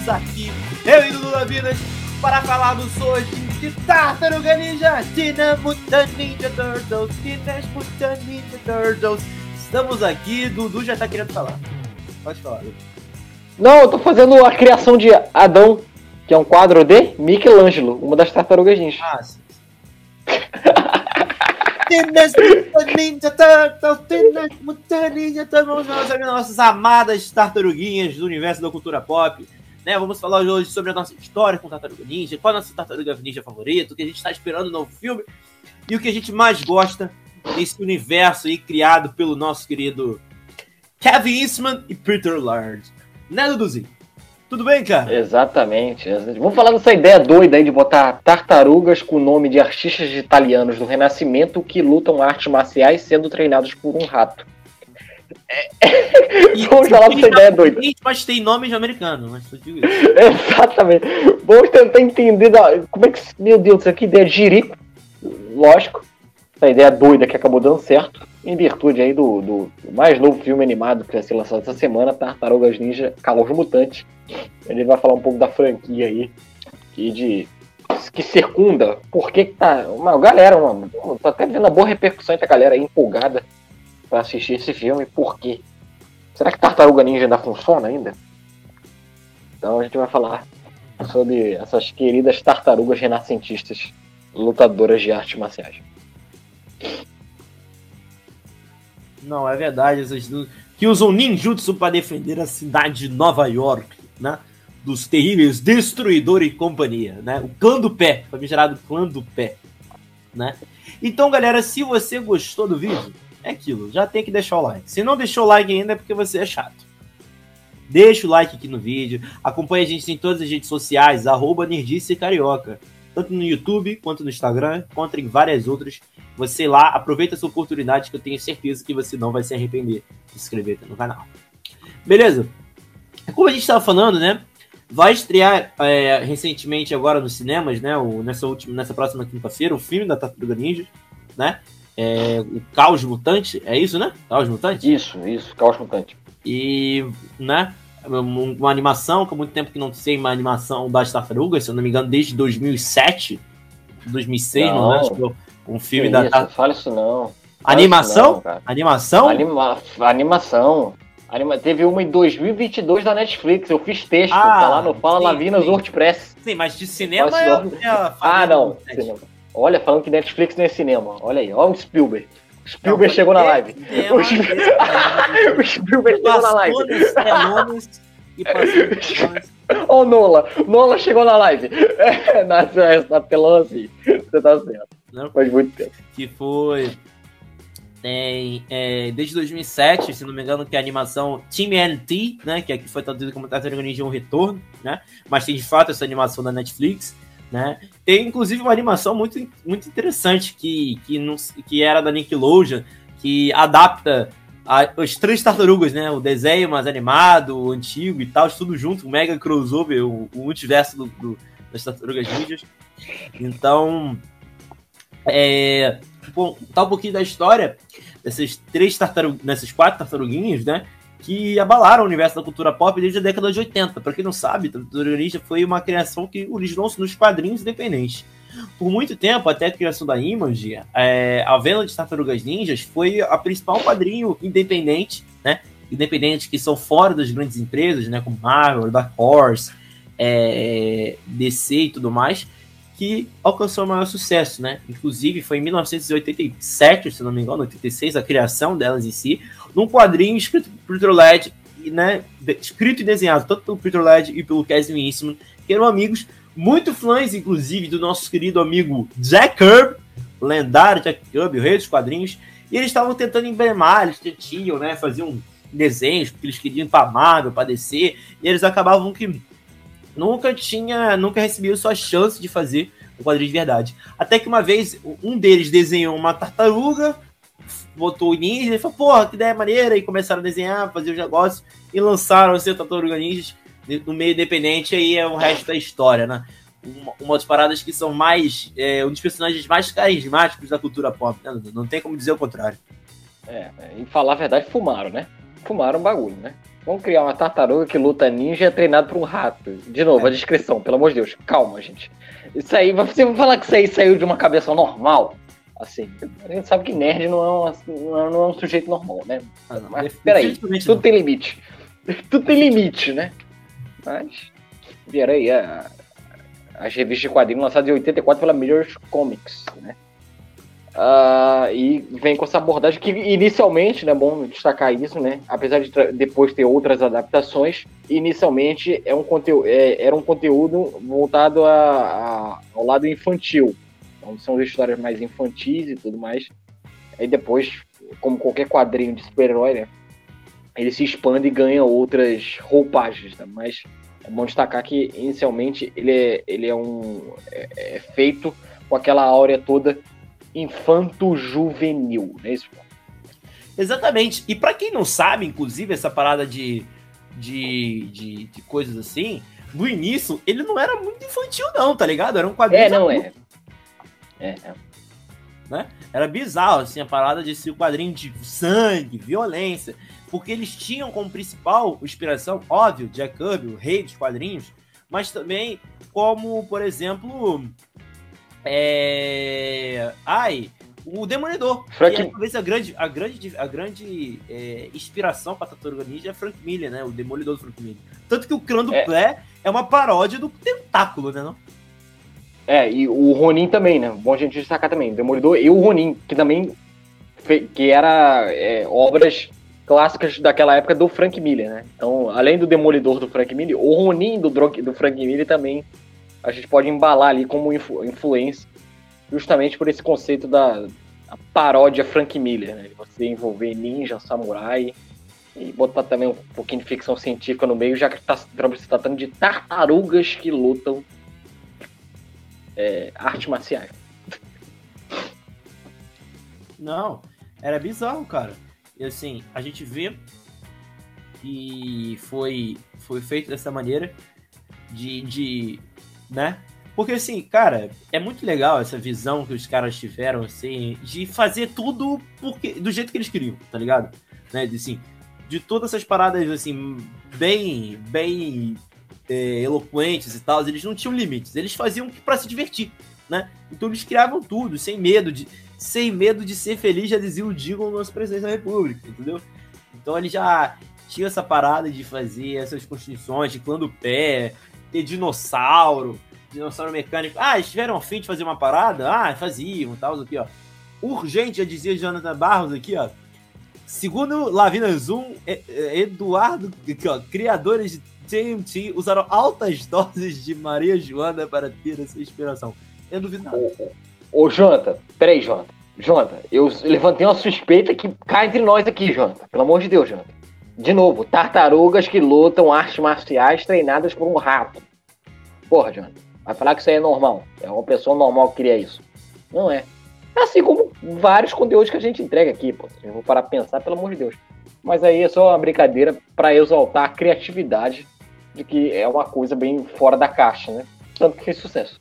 estamos aqui, eu e Dudu Lavinas, para falarmos hoje de Tartaruga Ninja, Teenage Mutant Ninja Turtles, Teenage Mutant Ninja Turtles. Estamos aqui, Dudu já tá querendo falar. Pode falar, Dudu. Não, eu tô fazendo a criação de Adão, que é um quadro de Michelangelo, uma das tartarugas ninja. Ah, sim. Nossas amadas tartaruguinhas do universo da cultura pop. Né, vamos falar hoje sobre a nossa história com Tartaruga Ninja, qual a nossa Tartaruga Ninja favorita, o que a gente está esperando no novo filme e o que a gente mais gosta desse universo aí criado pelo nosso querido Kevin Eastman e Peter Laird. Né, Duduzinho? Tudo bem, cara? Exatamente. Vamos falar dessa ideia doida aí de botar tartarugas com o nome de artistas italianos do Renascimento que lutam artes marciais sendo treinados por um rato. E- Vamos falar dessa ideia doida. Mas tem nomes americanos, mas eu digo isso. Exatamente. Vamos tentar entender da- como é que. Meu Deus, que ideia de jirico. Lógico. Essa ideia doida que acabou dando certo. Em virtude aí do, do mais novo filme animado que vai ser lançado essa semana, Tartarugas Ninja Calor Mutante. Ele vai falar um pouco da franquia aí. E de. Que circunda. Por que, que tá. Uma galera, uma, tô até vendo a boa repercussão a galera aí empolgada pra assistir esse filme. Por quê? Será que Tartaruga Ninja ainda funciona ainda? Então a gente vai falar sobre essas queridas tartarugas renascentistas, lutadoras de artes marciais. Não, é verdade. Essas que usam ninjutsu para defender a cidade de Nova York, né? Dos terríveis Destruidor e companhia, né? O clã do pé, famigerado clã do pé, né? Então, galera, se você gostou do vídeo, é aquilo, já tem que deixar o like. Se não deixou o like ainda é porque você é chato. Deixa o like aqui no vídeo, acompanha a gente em todas as redes sociais, arroba Nerdice Carioca, tanto no YouTube, quanto no Instagram, quanto em várias outras. Você lá, aproveita essa oportunidade que eu tenho certeza que você não vai se arrepender de se inscrever no canal. Beleza? Como a gente estava falando, né? Vai estrear é, recentemente agora nos cinemas, né? O, nessa, última, nessa próxima quinta-feira, o filme da Tartaruga Ninja, né? É, o Caos Mutante, é isso, né? Caos Mutante? Isso, isso, caos mutante. E, né? um- Uma animação, que há muito tempo que não sei uma animação das tartarugas, se eu não me engano, desde 2007, 2006, não, Não. acho que é um filme Que da isso, tar- fala isso não. Fala Animação? isso não. Animação? Anima... Animação. Anima... Teve uma em 2022 da Netflix, eu fiz texto, Ah, tá lá no Fala sim, Lavinas sim. WordPress. Sim, mas de cinema é, é Ah, não. cinema. Olha, falando que Netflix não é cinema. Olha aí, olha o Spielberg. Spielberg Não, chegou na é live. O Spielberg- é o Spielberg chegou na live. E passou. Ó o Nola. Nola chegou na live. É, na, na telão assim. Você tá certo. Não. Faz muito tempo. que foi tem, é, desde 2007, se não me engano, que é a animação Team NT, né, que aqui foi traduzida como Tartaruga Ninja um retorno, né, mas tem de fato essa animação da Netflix, né, tem inclusive uma animação muito, muito interessante que, que, não, que era da Nickelodeon, que adapta a- as três tartarugas, né, o desenho mais animado, o antigo e tal, tudo junto, um mega crossover, o, o multiverso do, do- das tartarugas ninjas. Então, é, bom, tá um pouquinho da história dessas três tartarugas, dessas quatro tartaruguinhas, né? Que abalaram o universo da cultura pop desde a década de 80. Pra quem não sabe, Tartaruga Ninja foi uma criação que originou-se nos quadrinhos independentes. Por muito tempo, até a criação da Image, é, a venda de Tartarugas Ninjas foi a principal quadrinho independente, né? Que são fora das grandes empresas, né? Como Marvel, Dark Horse, é, DC e tudo mais que alcançou o maior sucesso, né? Inclusive foi em 1987, se não me engano, 86, a criação delas em si, num quadrinho escrito por Peter e, né, escrito e desenhado tanto pelo Peter Laird e pelo Kevin Eastman, que eram amigos muito fãs, inclusive, do nosso querido amigo Jack Kirby, lendário Jack Kirby, o rei dos quadrinhos, e eles estavam tentando emblemar, eles tinham, né, faziam desenhos, porque eles queriam ir pra Marvel, pra DC, e eles acabavam que nunca tinha, nunca recebiam sua chance de fazer um quadrinho de verdade. Até que uma vez um deles desenhou uma tartaruga, botou o ninja e falou, porra, que ideia maneira, e começaram a desenhar, fazer os negócios e lançaram esse tartaruga ninjas no meio independente, aí é o resto da história, né? Uma, uma das paradas que são mais. É, um dos personagens mais carismáticos da cultura pop, né? Não tem como dizer o contrário. É, e falar a verdade, fumaram, né? Fumaram o bagulho, né? Vamos criar uma tartaruga que luta ninja é treinado por um rato. De novo, é. a descrição, pelo amor de Deus. Calma, gente. Isso aí, você vai falar que isso aí saiu de uma cabeça normal? Assim, a gente sabe que nerd não é, uma, não é, não é um sujeito normal, né? Ah, Mas peraí, tudo tem limite. tudo tem limite, né? Mas, vieram aí a, as revistas de quadrinhos lançadas em 84 pela Mirror Comics, né? Uh, e vem com essa abordagem que inicialmente, né, bom destacar isso, né, apesar de depois ter outras adaptações, inicialmente é um conteúdo, é, era um conteúdo voltado a, a, ao lado infantil, então são as histórias mais infantis e tudo mais. Aí depois, como qualquer quadrinho de super-herói, né, ele se expande e ganha outras roupagens, né, mas é bom destacar que inicialmente ele é, ele é um é, é feito com aquela áurea toda infanto-juvenil, não é isso? Exatamente. E para quem não sabe, inclusive, essa parada de, de, de, de, coisas assim, no início, ele não era muito infantil, não, tá ligado? Era um quadrinho. É, não é. É. É. Né? Era bizarro, assim, a parada de ser um quadrinho de sangue, violência. Porque eles tinham como principal inspiração, óbvio, Jack Kirby, o rei dos quadrinhos, mas também como, por exemplo, é... Ai, o Demolidor. Frank... E talvez a grande, a grande, a grande é, inspiração para Tartaruga Ninja é Frank Miller, né? O Demolidor do Frank Miller. Tanto que o clã do é. é uma paródia do Tentáculo, né? Não? É, e o Ronin também, né? Bom a gente destacar também. Demolidor e o Ronin, que também que era é, obras clássicas daquela época do Frank Miller, né? Então, além do Demolidor do Frank Miller, o Ronin do, do Frank Miller também a gente pode embalar ali como influ influência, justamente por esse conceito da paródia Frank Miller, né? Você envolver ninja, samurai e botar também um pouquinho de ficção científica no meio, já que está se tratando de tartarugas que lutam é, artes marciais. Não, era bizarro, cara. E assim, a gente vê que foi, foi feito dessa maneira de, de né? Porque assim, cara, é muito legal essa visão que os caras tiveram, assim, de fazer tudo porque, do jeito que eles queriam, tá ligado? Né? De, assim, de todas essas paradas, assim, bem, bem é, eloquentes e tal, eles não tinham limites, eles faziam para se divertir, né? Então eles criavam tudo, sem medo de, sem medo de ser feliz, já dizia o Digo no nosso presidente da República, entendeu? Então ele já tinha essa parada de fazer essas constituições, de clã do pé, ter dinossauro, dinossauro mecânico. Ah, eles tiveram a fim de fazer uma parada? Ah, faziam, tal, aqui, ó. Urgente, já dizia Jonathan Barros aqui, ó. Segundo Lavina Zoom, Eduardo, aqui, ó, criadores de TMT usaram altas doses de Maria Joana para ter essa inspiração. Eu duvido nada. Ô, ô Jonathan, peraí, Jonathan. Jonathan, eu levantei uma suspeita que cai entre nós aqui, Jonathan. Pelo amor de Deus, Jonathan. De novo, tartarugas que lutam artes marciais treinadas por um rato. Porra, John. Vai falar que isso aí é normal. É uma pessoa normal que cria isso. Não é. Assim como vários conteúdos que a gente entrega aqui, pô. Eu vou parar pra pensar, pelo amor de Deus. Mas aí é só uma brincadeira para exaltar a criatividade de que é uma coisa bem fora da caixa, né? Tanto que fez sucesso.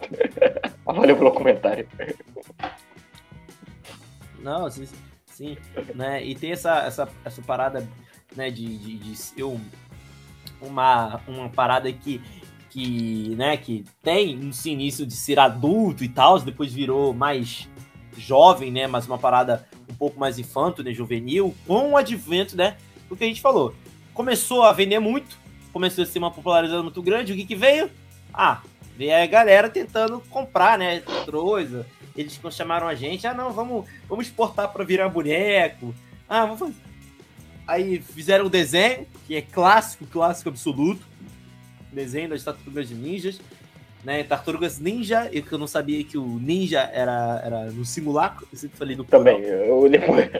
Valeu pelo comentário. Não, sim, sim, né? E tem essa, essa, essa parada né, de, de, de ser um, uma, uma parada que, que, né, que tem esse início de ser adulto e tal, depois virou mais jovem, né, mas uma parada um pouco mais infanto, né, juvenil, com o advento, né, do que a gente falou. Começou a vender muito, começou a ser uma popularidade muito grande, o que que veio? Ah, veio a galera tentando comprar, né, coisa. Eles chamaram a gente, ah, não, vamos, vamos exportar para virar boneco. Ah, vamos fazer Aí fizeram o desenho, que é clássico, clássico absoluto. Desenho das tartarugas de ninjas. Né, Tartarugas Ninja, eu que eu não sabia que o ninja era, era no simulacro, eu sempre falei no Também, eu depois.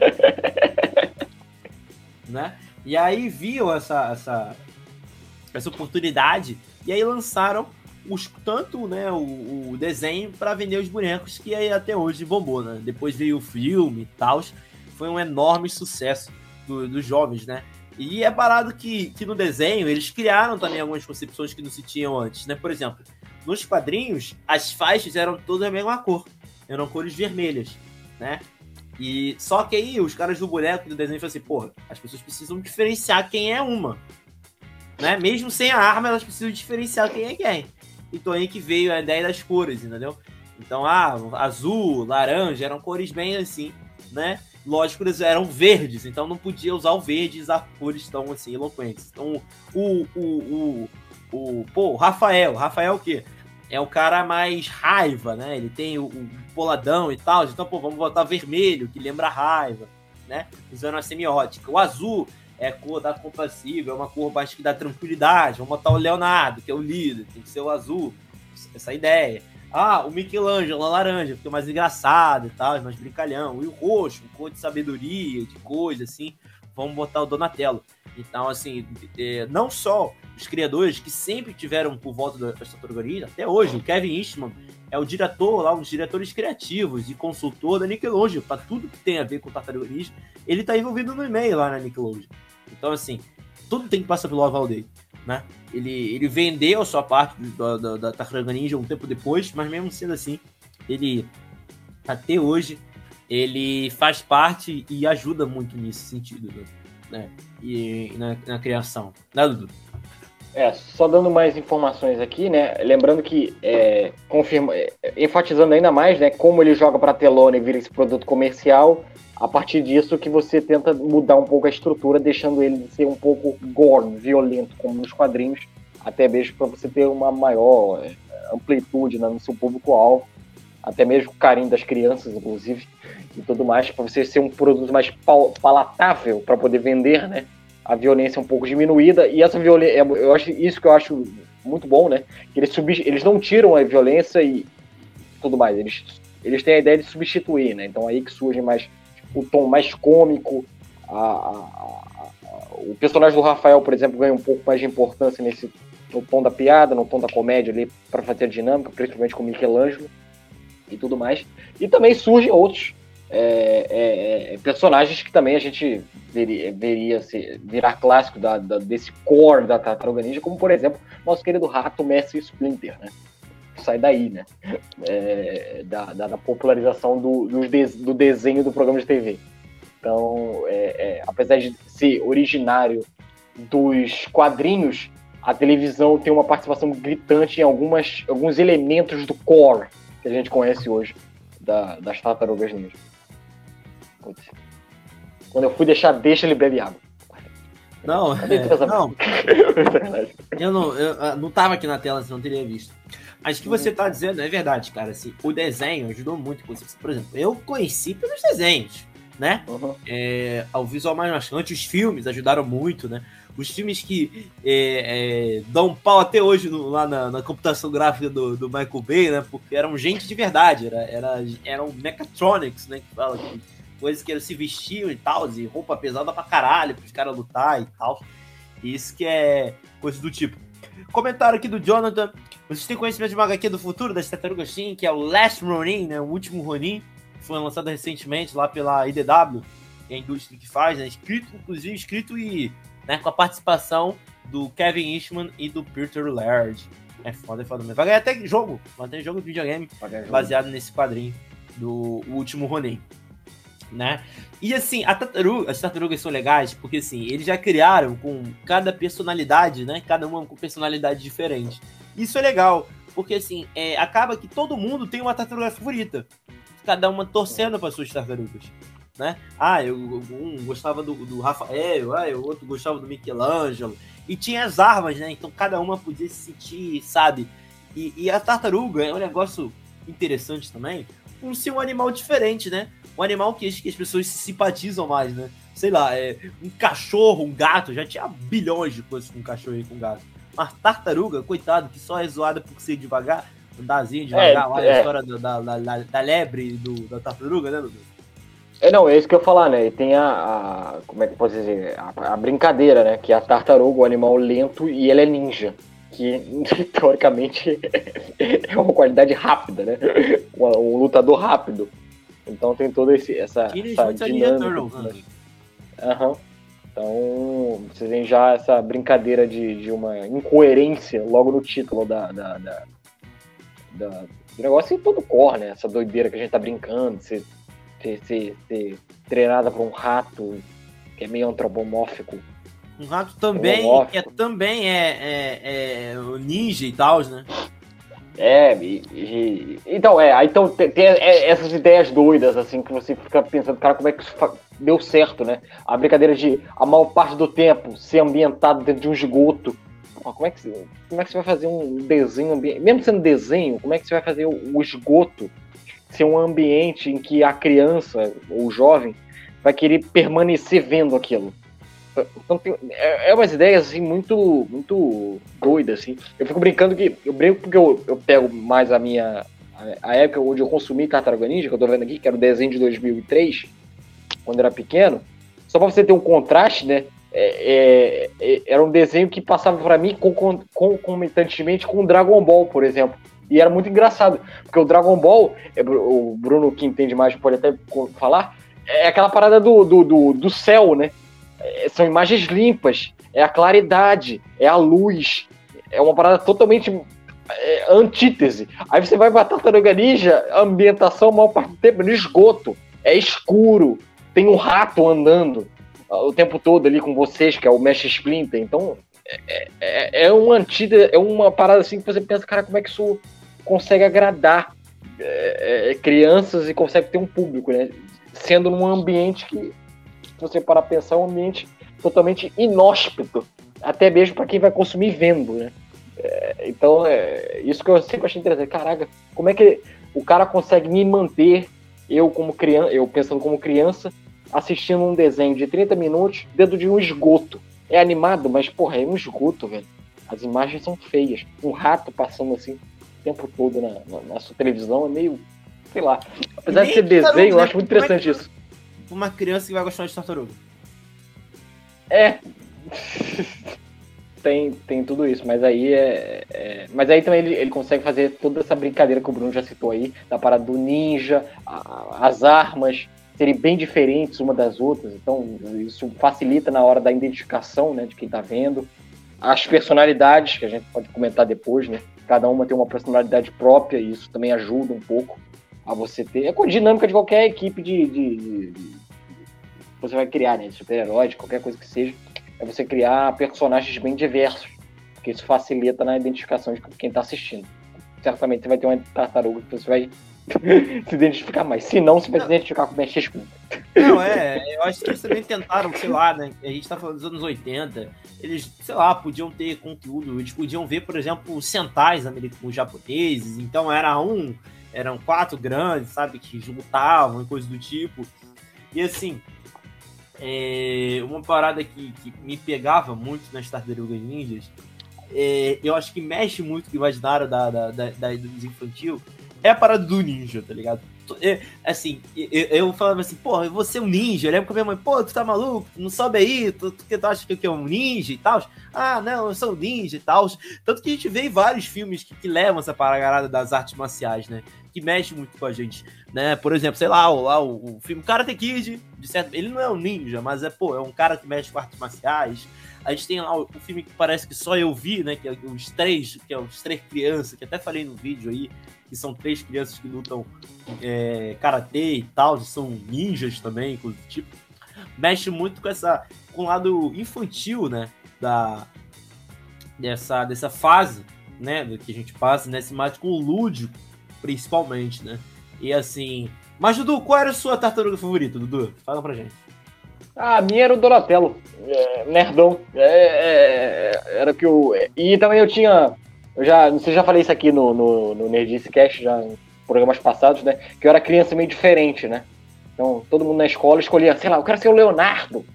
né? E aí viam essa, essa, essa oportunidade e aí lançaram os, tanto né, o, o desenho para vender os bonecos, que aí até hoje bombou. Né? Depois veio o filme e tal, foi um enorme sucesso do, dos jovens, né? E é parado que, que no desenho eles criaram também algumas concepções que não se tinham antes, né? Por exemplo, nos quadrinhos, as faixas eram todas da mesma cor, eram cores vermelhas, né? E só que aí os caras do boneco do desenho falam assim, porra, as pessoas precisam diferenciar quem é uma. Né? Mesmo sem a arma, elas precisam diferenciar quem é quem. Então aí que veio a ideia das cores, entendeu? Então, ah, azul, laranja, eram cores bem assim, né? Lógico, eles eram verdes, então não podia usar o verde e usar cores tão assim, eloquentes. Então, o, o, o, o, pô, Rafael, Rafael o quê? É o cara mais raiva, né? Ele tem o, o poladão e tal, então, pô, vamos botar vermelho, que lembra raiva, né? Usando a semiótica. O azul é cor da compassiva, é uma cor mais que dá tranquilidade. Vamos botar o Leonardo, que é o líder, tem que ser o azul, essa ideia. Ah, o Michelangelo, a laranja, porque é mais engraçado e tal, é mais brincalhão. E o roxo, cor de sabedoria, de coisa, assim. Vamos botar o Donatello. Então, assim, é, não só os criadores que sempre tiveram por volta das tartarugas até hoje, o Kevin Eastman é o diretor lá, um dos diretores criativos e consultor da Nickelodeon, para tudo que tem a ver com tartaruga ninja, ele tá envolvido no e-mail lá na Nickelodeon. Então, assim, tudo tem que passar pelo aval dele né? Ele, ele vendeu a sua parte da, da, da Tartaruga Ninja um tempo depois, mas mesmo sendo assim, ele até hoje ele faz parte e ajuda muito nesse sentido, né? E na, na criação, né, Dudu? É, só dando mais informações aqui, né? Lembrando que, é, confirma, é, enfatizando ainda mais, né? Como ele joga para telona e vira esse produto comercial, a partir disso que você tenta mudar um pouco a estrutura, deixando ele ser um pouco gore, violento, como nos quadrinhos, até mesmo para você ter uma maior é, amplitude né, no seu público-alvo, até mesmo o carinho das crianças, inclusive, e tudo mais, para você ser um produto mais palatável para poder vender, né? A violência um pouco diminuída, e essa violência, é, eu acho isso que eu acho muito bom, né? Que eles, eles não tiram a violência e tudo mais, eles, eles têm a ideia de substituir, né? Então aí que surgem mais o tom mais cômico. A, a, a, o personagem do Rafael, por exemplo, ganha um pouco mais de importância nesse no tom da piada, no tom da comédia ali, para fazer a dinâmica, principalmente com Michelangelo e tudo mais. E também surgem outros é, é, é personagens que também a gente veria, veria virar clássico da, da, desse core da Tartaruga Ninja, como por exemplo, nosso querido rato Messi Splinter, né? Sai daí, né? É, da, da, da, popularização do, do desenho do programa de TV. Então, é, é, apesar de ser originário dos quadrinhos, a televisão tem uma participação gritante em algumas, alguns elementos do core que a gente conhece hoje da, das tartarugas ninja. Putz. Quando eu fui deixar, deixa ele beber água. Não, é, não. eu não, eu não tava aqui na tela, você não teria visto. Mas o que você está dizendo é verdade, cara. Assim, o desenho ajudou muito. Por exemplo, eu conheci pelos desenhos, né? Uhum. É, ao visual mais marcante, os filmes ajudaram muito, né? Os filmes que é, é, dão um pau até hoje no, lá na, na, computação gráfica do, do, Michael Bay, né? Porque eram gente de verdade, era, era, eram mechatronics, né? Que fala que coisas que eles se vestiam e tal, e roupa pesada pra caralho, para os caras lutar e tal. Isso que é coisa do tipo. Comentário aqui do Jonathan. Vocês têm conhecimento de uma HQ do futuro das Tartarugas Team, que é o Last Ronin, né? O último Ronin, que foi lançado recentemente lá pela IDW, que é a indústria que faz, né? Escrito, inclusive, escrito e né, com a participação do Kevin Eastman e do Peter Laird. É foda, é foda mesmo. Vai ganhar até jogo. Vai ter jogo de videogame baseado nesse quadrinho do último Ronin né? E assim, tartaruga, as tartarugas são legais porque assim, eles já criaram com cada personalidade, né? Cada uma com personalidade diferente. Isso é legal, porque assim, é, acaba que todo mundo tem uma tartaruga favorita. Cada uma torcendo para suas tartarugas. Né? Ah, eu, um gostava do, do Rafael, ah, o outro gostava do Michelangelo. E tinha as armas, né? Então cada uma podia se sentir, sabe? E, e a tartaruga é um negócio interessante também, por ser um animal diferente, né? um animal que, que as pessoas se simpatizam mais, né? Sei lá, é, um cachorro, um gato, já tinha bilhões de coisas com um cachorro e com um gato. Mas tartaruga, coitado, que só é zoada por ser devagar, andarzinho devagar, é, lá é. a história da, da, da, da lebre do, da tartaruga, né, Dudu? É, não, é isso que eu ia falar, né? E tem a, a como é que eu posso dizer, a, a, brincadeira, né? Que é a tartaruga, o animal lento, e ele é ninja. Que, teoricamente, é uma qualidade rápida, né? Um, um lutador rápido. Então tem toda esse, essa, essa dinâmica. Né? Uhum. Então, vocês veem já essa brincadeira de, de uma incoerência logo no título da, da, da, da do negócio e todo corre, né? Essa doideira que a gente tá brincando, você ser, ser, ser treinada por um rato que é meio antropomórfico. Um rato também, que é, também é, é, é ninja e tal, né? É, e, e, então, é, então tem, tem, essas ideias doidas, assim, que você fica pensando, cara, como é que isso deu certo, né? A brincadeira de a maior parte do tempo ser ambientado dentro de um esgoto. Como é que, como é que você vai fazer um desenho, mesmo sendo desenho, como é que você vai fazer o, o esgoto ser um ambiente em que a criança ou o jovem vai querer permanecer vendo aquilo? Então, tem, é, é umas ideias assim, muito, muito doidas. Assim. Eu fico brincando que. Eu brinco porque eu, eu pego mais a minha. A, a época onde eu consumi Tartaruga Ninja, que eu tô vendo aqui, que era o desenho de 2003, quando era pequeno. Só pra você ter um contraste, né? É, é, é era um desenho que passava para mim concomitantemente com o Dragon Ball, por exemplo. E era muito engraçado, porque o Dragon Ball, é, o Bruno que entende mais pode até falar, é aquela parada do, do, do, do céu, né? É, são imagens limpas, é a claridade, é a luz, é uma parada totalmente é, antítese. Aí você vai pra Tartaruga Ninja, ambientação, a maior parte do tempo, no esgoto, é escuro, tem um rato andando o tempo todo ali com vocês, que é o Mesh Splinter. Então, é, é, é um antítese, é uma parada assim que você pensa, cara, como é que isso consegue agradar é, é crianças e consegue ter um público, né? Sendo num ambiente que você para pensar, é um ambiente totalmente inóspito, até mesmo para quem vai consumir vendo, né? É, então, é isso que eu sempre achei interessante. Caraca, como é que o cara consegue me manter, eu como criança, eu pensando como criança, assistindo um desenho de 30 minutos dentro de um esgoto. É animado, mas, porra, é um esgoto, velho. As imagens são feias. Um rato passando assim o tempo todo na, na, na sua televisão é meio. sei lá. Apesar de ser desenho, eu acho muito interessante isso uma criança que vai gostar de tartaruga. É. tem, tem tudo isso, mas aí é. é... Mas aí também ele, ele consegue fazer toda essa brincadeira que o Bruno já citou aí, da parada do ninja, a, as armas serem bem diferentes uma das outras, então isso facilita na hora da identificação né, de quem tá vendo. As personalidades, que a gente pode comentar depois, né? Cada uma tem uma personalidade própria e isso também ajuda um pouco a você ter. É com a dinâmica de qualquer equipe de, de, de, de você vai criar, né? De super-herói, de qualquer coisa que seja. É você criar personagens bem diversos. Porque isso facilita na identificação de quem está assistindo. Certamente você vai ter uma tartaruga que você vai se identificar mais. Se não, você vai se identificar com o Não, é, eu acho que eles também tentaram, sei lá, né? A gente tá falando dos anos 80. Eles, sei lá, podiam ter conteúdo. Eles podiam ver, por exemplo, centais americanos japoneses. Então era um eram quatro grandes, sabe, que lutavam e coisas do tipo. E assim, é, uma parada que, que, me pegava muito nas Tartarugas Ninjas, é, eu acho que mexe muito com o imaginário da, da, da, da, infantil, é a parada do ninja, tá ligado? É, assim, eu, eu, falava assim, porra, eu vou ser um ninja. Eu lembro que a minha mãe, pô, tu tá maluco? Não sobe aí, tu, tu, tu acha que eu é um ninja e tal? Ah, não, eu sou um ninja e tal. Tanto que a gente vê vários filmes que, que levam essa parada das artes marciais, né? Que mexe muito com a gente, né? Por exemplo, sei lá, o, lá, o, o filme Karate Kid, de certo, ele não é um ninja, mas é, pô, é um cara que mexe com artes marciais. A gente tem lá o, o filme que parece que só eu vi, né? Que é os três, que é os três crianças, que até falei no vídeo aí, que são três crianças que lutam é, karatê e tal, são ninjas também, tipo. Mexe muito com essa, com o lado infantil, né? Da, dessa, dessa fase, né? Do que a gente passa, nesse mais com o lúdico principalmente, né? E assim. Mas, Dudu, qual era a sua tartaruga favorita, Dudu? Fala pra gente. Ah, a minha era o Donatello. É, nerdão. É, é, era que eu. E também eu tinha. Eu já. Não sei, já falei isso aqui no, no, no Nerdice Cast, já em programas passados, né? Que eu era criança meio diferente, né? Então, todo mundo na escola escolhia, sei lá, eu quero ser o Leonardo,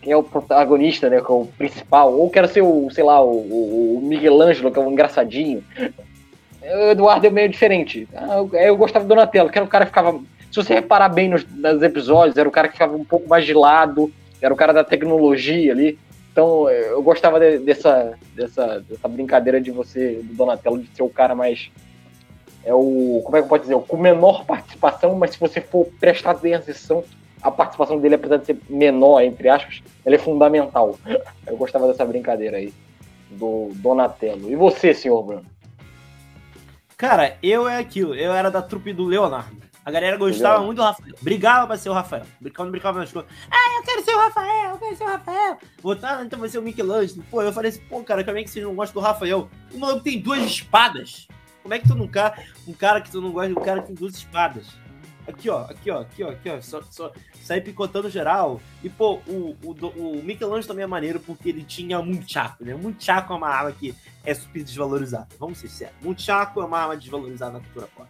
que é o protagonista, né? Que é o principal. Ou quero ser o, sei lá, o, o Ângelo, que é o engraçadinho o Eduardo é meio diferente. Ah, eu gostava do Donatello, que era o cara que ficava. Se você reparar bem nos, nos episódios, era o cara que ficava um pouco mais de lado, era o cara da tecnologia ali. Então eu gostava de, dessa, dessa, dessa brincadeira de você, do Donatello, de ser o cara mais. É o. Como é que eu posso dizer? Com menor participação, mas se você for prestar atenção, a participação dele, apesar de ser menor, entre aspas, ela é fundamental. Eu gostava dessa brincadeira aí, do Donatello. E você, senhor Bruno? Cara, eu é aquilo. Eu era da trupe do Leonardo. A galera gostava muito do Rafael. Brigava pra ser o Rafael. Quando brigava nas coisas. Ah, eu quero ser o Rafael, eu quero ser o Rafael. Botar, então vai ser o Michelangelo. Pô, eu falei assim, pô, cara, como é que vocês não gostam do Rafael? O maluco tem duas espadas. Como é que tu não quer um cara que tu não gosta de um cara que tem duas espadas? Aqui, ó, aqui, ó, aqui, ó, aqui, ó. Só, só sair picotando geral. E, pô, o, o, o Michelangelo também é maneiro porque ele tinha Munchaco, né? Munchaco é uma arma que é super desvalorizada. Vamos ser sérios. Munchaco é uma arma desvalorizada na cultura pop.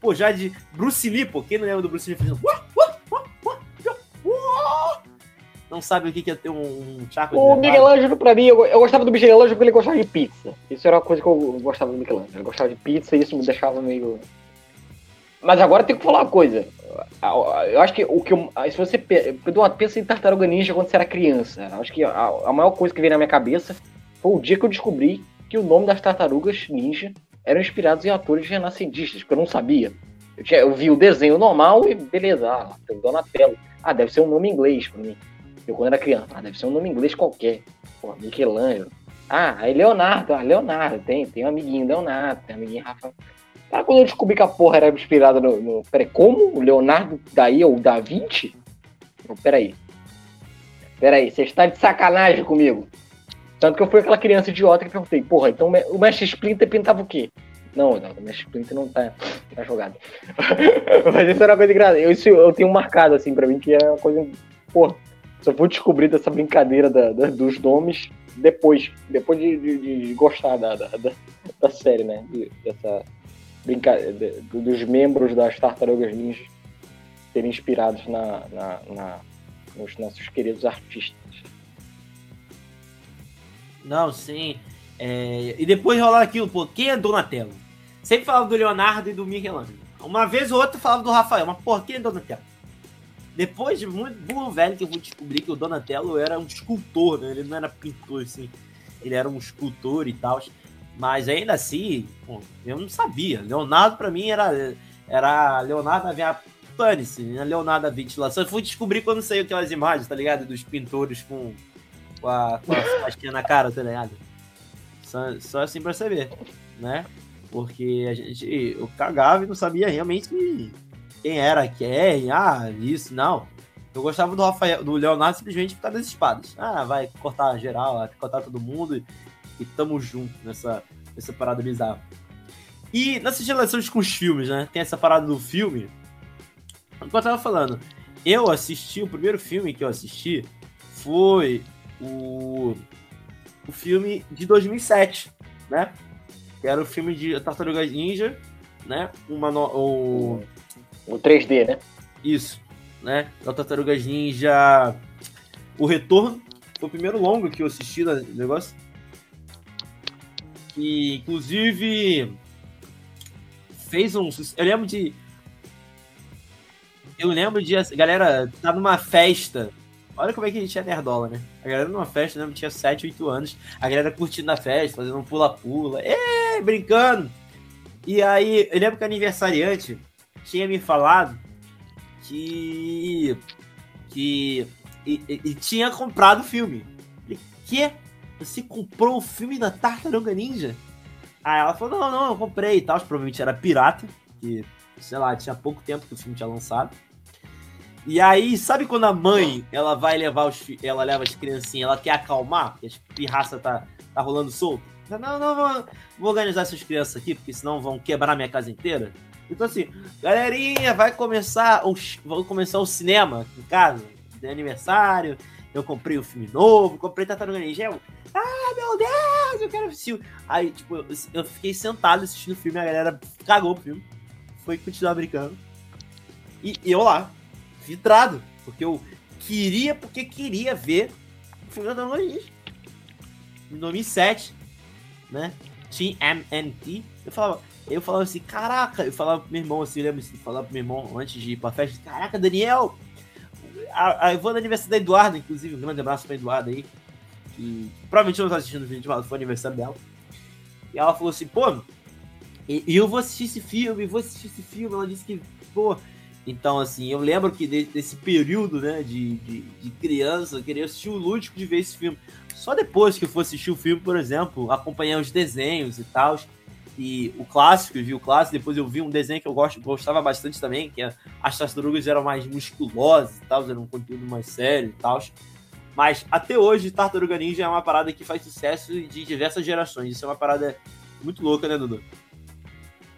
Pô, já de Bruce Lee, pô, quem não lembra do Bruce Lee fazendo. Não sabe o que é ter um, Chaco O Michelangelo, pra mim, eu, eu gostava do Michelangelo porque ele gostava de pizza. Isso era uma coisa que eu gostava do Michelangelo. Ele gostava de pizza e isso me deixava meio mas agora tem que falar uma coisa. Eu acho que o que eu, se você pensa em Tartaruga Ninja quando você era criança, acho que a, a, maior coisa que veio na minha cabeça foi o dia que eu descobri que o nome das Tartarugas Ninja eram inspirados em atores renascentistas, porque eu não sabia. Eu, tinha, eu vi o desenho normal e beleza, ah, tem Donatello. Ah, deve ser um nome inglês pra mim. Eu quando era criança, ah, deve ser um nome inglês qualquer. Pô, Michelangelo. Ah, aí Leonardo, ah, Leonardo, tem, tem um amiguinho Leonardo, tem um amiguinho Rafa. Cara, quando eu descobri que a porra era inspirada no. no peraí, como? O Leonardo daí ou o Da Vinci? Não, peraí. Peraí, você está de sacanagem comigo. Tanto que eu fui aquela criança idiota que perguntei, porra, então o Mestre Splinter pintava o quê? Não, não, o Mestre Splinter não tá, tá jogado. Mas isso era uma coisa engraçada. Eu, isso eu tenho marcado, assim, pra mim, que é uma coisa. Porra, só fui descobrir dessa brincadeira da, da, dos nomes depois. Depois de, de, de gostar da, da, da, série, né? De, dessa, brinca... dos membros das Tartarugas Ninja serem inspirados na, na, na, nos nossos queridos artistas. Não, sim. É... E depois rolar aquilo, pô, quem é Donatello? Sempre falava do Leonardo e do Michelangelo. Uma vez ou outra falava do Rafael, mas pô, quem é Donatello? Depois de muito bom velho que eu vou descobrir que o Donatello era um escultor, né? Ele não era pintor, assim. Ele era um escultor e tal. Mas ainda assim, pô, eu não sabia. Leonardo para mim era, era Leonardo da Vinci. Pane-se, né? Leonardo da Ventilação. Eu fui descobrir quando saiu aquelas imagens, tá ligado? Dos pintores com, com a, com a na cara, tá ligado? Só, só assim pra saber, né? Porque a gente, eu cagava e não sabia realmente quem era quem, ah, isso, não. Eu gostava do Rafael, do Leonardo simplesmente por causa das espadas. Ah, vai cortar geral, vai cortar todo mundo e tamo junto nessa, nessa parada bizarra. E nessas relações com os filmes, né? Tem essa parada do filme. Como eu tava falando, eu assisti, o primeiro filme que eu assisti foi o, o filme de 2007, né? Que era o filme de Tartaruga Ninja, né? Uma no, o, o 3D, né? Isso, né? Da Tartarugas Ninja. O Retorno. Foi o primeiro longo que eu assisti no negócio que inclusive fez um. Eu lembro de. Eu lembro de. A galera tá numa festa. Olha como é que a gente é nerdola, né? A galera numa festa, lembro, tinha 7, 8 anos. A galera curtindo a festa, fazendo um pula-pula. É, brincando. E aí, eu lembro que o aniversariante tinha me falado que. que. E, e, e tinha comprado o filme. Que? Você comprou o filme da Tartaruga Ninja? Aí ela falou, não, não, eu comprei e tal. Provavelmente era pirata, que, sei lá, tinha pouco tempo que o filme tinha lançado. E aí, sabe quando a mãe, ela vai levar os ela leva as criancinhas, ela quer acalmar, porque as pirraça tá, tá rolando solto? Não, não, não, vou organizar essas crianças aqui, porque senão vão quebrar minha casa inteira. Então assim, galerinha, vai começar o, começar o cinema em casa, de aniversário, eu comprei o um filme novo, comprei Tartaruga Ninja. Ah, meu Deus, eu quero assistir. Aí, tipo, eu, eu fiquei sentado assistindo o filme, a galera cagou o filme. Foi continuar brincando. E eu lá, vitrado, porque eu queria, porque queria ver o filme da Ninja. Em 2007, né? TMNT. Eu falava, eu falava assim, caraca, eu falava pro meu irmão assim? Eu falava pro meu irmão antes de ir pra festa, caraca, Daniel, a, a, eu vou aniversário da Eduarda, inclusive, um grande abraço pra Eduarda aí. Que provavelmente não tá assistindo o vídeo, mas foi aniversário dela. E ela falou assim, pô, e, eu vou assistir esse filme, vou assistir esse filme. Ela disse que, pô. Então, assim, eu lembro que desse período, né, de, de, de, criança, eu queria assistir o lúdico de ver esse filme. Só depois que eu for assistir o filme, por exemplo, acompanhar os desenhos e tal. e o clássico, eu vi o clássico, depois eu vi um desenho que eu gosto, gostava bastante também, que é, as tartarugas eram mais musculosas e tal, era um conteúdo mais sério e tal. Mas até hoje, Tartaruga Ninja é uma parada que faz sucesso de diversas gerações. Isso é uma parada muito louca, né, Dudu?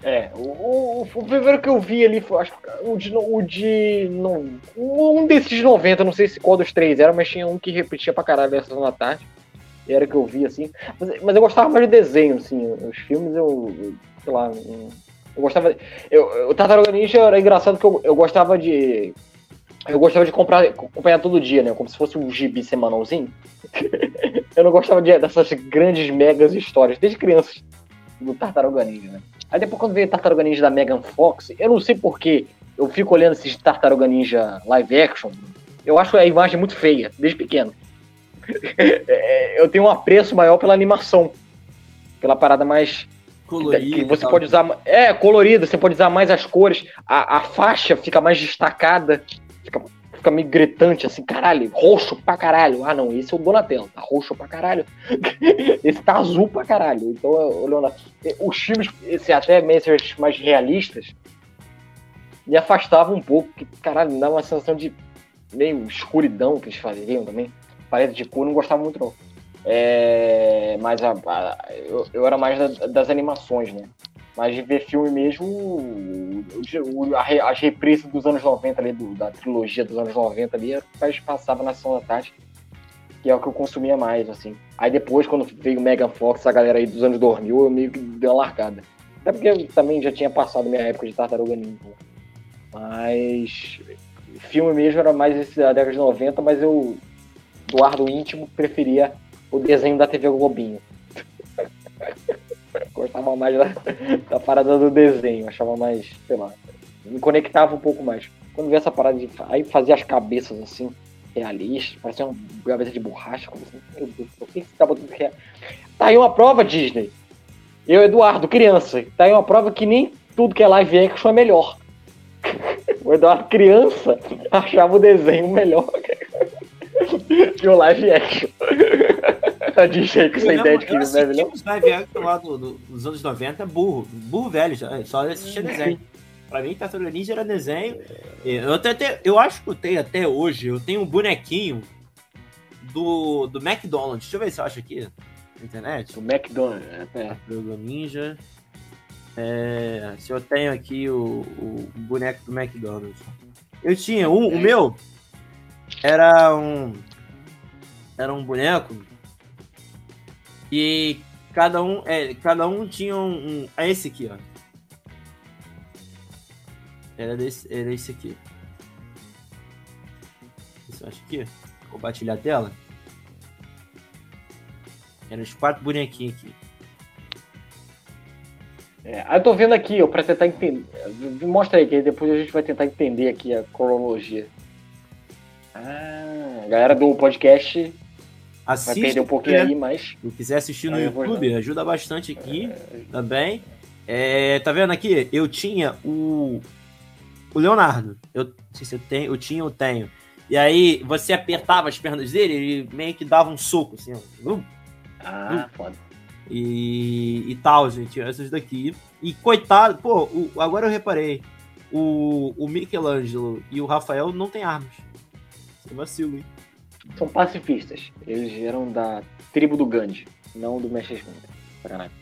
É, o, o, o, primeiro que eu vi ali foi acho, o de. O de não, um desses de 90, não sei se qual dos três era, mas tinha um que repetia pra caralho essa da tarde. E era que eu vi, assim. Mas, mas, eu gostava mais de desenho, assim. Os filmes eu. sei lá. Eu gostava. Eu, o Tartaruga Ninja era engraçado que eu, eu gostava de. Eu gostava de comprar, acompanhar todo dia, né? Como se fosse um gibi semanalzinho. eu não gostava de, dessas grandes, megas histórias, desde criança, do Tartaruga Ninja, né? Aí depois quando veio Tartaruga Ninja da Megan Fox, eu não sei porquê, eu fico olhando esses Tartaruga Ninja live action, eu acho a imagem muito feia, desde pequeno. É, eu tenho um apreço maior pela animação, pela parada mais colorida. Que você pode usar. É, colorida, você pode usar mais as cores, a, a faixa fica mais destacada, fica, fica meio gritante, assim, caralho, roxo pra caralho. Ah, não, esse é o Donatello, tá roxo pra caralho. esse tá azul pra caralho. Então, olhando os filmes, esse até mesmo mais realistas, me afastavam um pouco, que, caralho, me dá uma sensação de meio escuridão que eles faziam também. Parede de cor, não gostava muito, não. É, mas a, a, eu, eu, era mais da, das animações, né? Mas de ver filme mesmo, as reprises dos anos 90 ali, do, da trilogia dos anos 90 ali, passava na Sessão da Tarde, que é o que eu consumia mais, assim. Aí depois, quando veio o Megan Fox, a galera aí dos anos 2000, eu meio que dei uma largada. Até porque eu também já tinha passado minha época de Tartaruga Ninja. Mas filme mesmo era mais esse da década de 90, mas eu, do ar do íntimo, preferia o desenho da TV Globinho. Gostava mais da, da, parada do desenho, achava mais, sei lá, me conectava um pouco mais. Quando vi essa parada de. Aí fazia as cabeças assim, realistas, parecia uma cabeça de borracha, como assim, meu Deus, por que você tá botando real? Tá aí uma prova, Disney. Eu, Eduardo, criança, tá aí uma prova que nem tudo que é live action é melhor. O Eduardo, criança, achava o desenho melhor que o live action. Disney com essa ideia de que não é melhor. Os live action lá do, do, dos anos 90 é burro. Burro velho, só assistia desenho. Pra mim, Tartaruga Ninja era desenho. Eu, até, eu acho que eu tenho até hoje, eu tenho um bonequinho do, do McDonald's. Deixa eu ver se eu acho aqui na internet. O McDonald's, é. Tartaruga Ninja. É, se eu tenho aqui o, o, boneco do McDonald's. Eu tinha um, o meu era um era um boneco e cada um é, cada um tinha um, um é esse aqui, ó. Era desse, era esse aqui. Isso acho que compartilhar a tela. Eram os quatro bonequinhos aqui. É, eu tô vendo aqui, ó, pra tentar entender. Mostra aí, que depois a gente vai tentar entender aqui a cronologia. Ah, a galera do podcast Assiste, vai perder um pouquinho aí, mas. Se quiser assistir no YouTube, ajuda bastante aqui é... também. É, tá vendo aqui? Eu tinha o. O Leonardo. Eu não sei se eu tenho, eu tinha ou tenho. E aí você apertava as pernas dele, ele meio que dava um soco, assim, ó. Ah, foda e, e tal, gente. Essas daqui. E coitado, pô, o, agora eu reparei. O, o Michelangelo e o Rafael não têm armas. Isso vacilo, hein? São pacifistas. Eles eram da tribo do Gandhi, não do Mestre Sacanagem.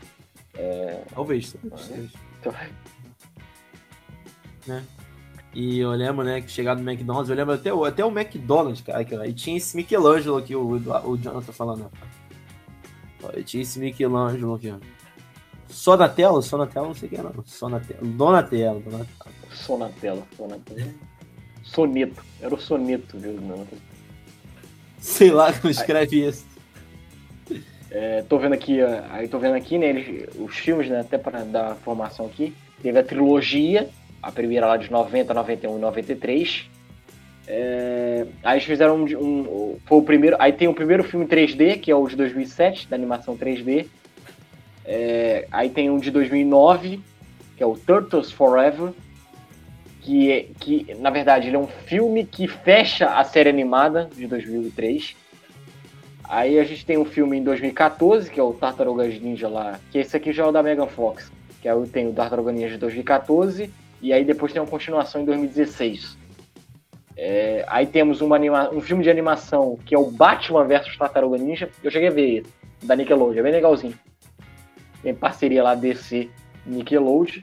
É... Talvez. talvez. Então... Né? E eu lembro, né, que chegar no McDonald's, eu lembro até, até o McDonald's, cara, e tinha esse Michelangelo aqui, o, o Jonathan falando. Eu tinha esse Michelangelo aqui, ó. Só na tela? Só na tela, não sei o que é, não. Só na tela. Donatello. Na tela. Soneto. Era o soneto, viu? Não. Sei lá como escreve aí, isso. É, tô vendo aqui, aí tô vendo aqui, né, eles, os filmes, né, até para dar formação aqui. Teve a trilogia, a primeira lá de 90, 91 e 93. É, aí eles fizeram um, um, Foi o primeiro. Aí tem o primeiro filme 3D, que é o de 2007, da animação 3D. É, aí tem um de 2009, que é o Turtles Forever. Que, é, que, na verdade, ele é um filme que fecha a série animada de 2003. Aí a gente tem um filme em 2014, que é o Tartarugas Ninja lá, que esse aqui já é o da Megan Fox, que o, tem o Tartaruga Ninja de 2014, e aí depois tem uma continuação em 2016. É, aí temos anima, um filme de animação que é o Batman vs Tartaruga Ninja. Eu cheguei a ver da Nickelodeon, é bem legalzinho. Tem parceria lá DC Nickelodeon.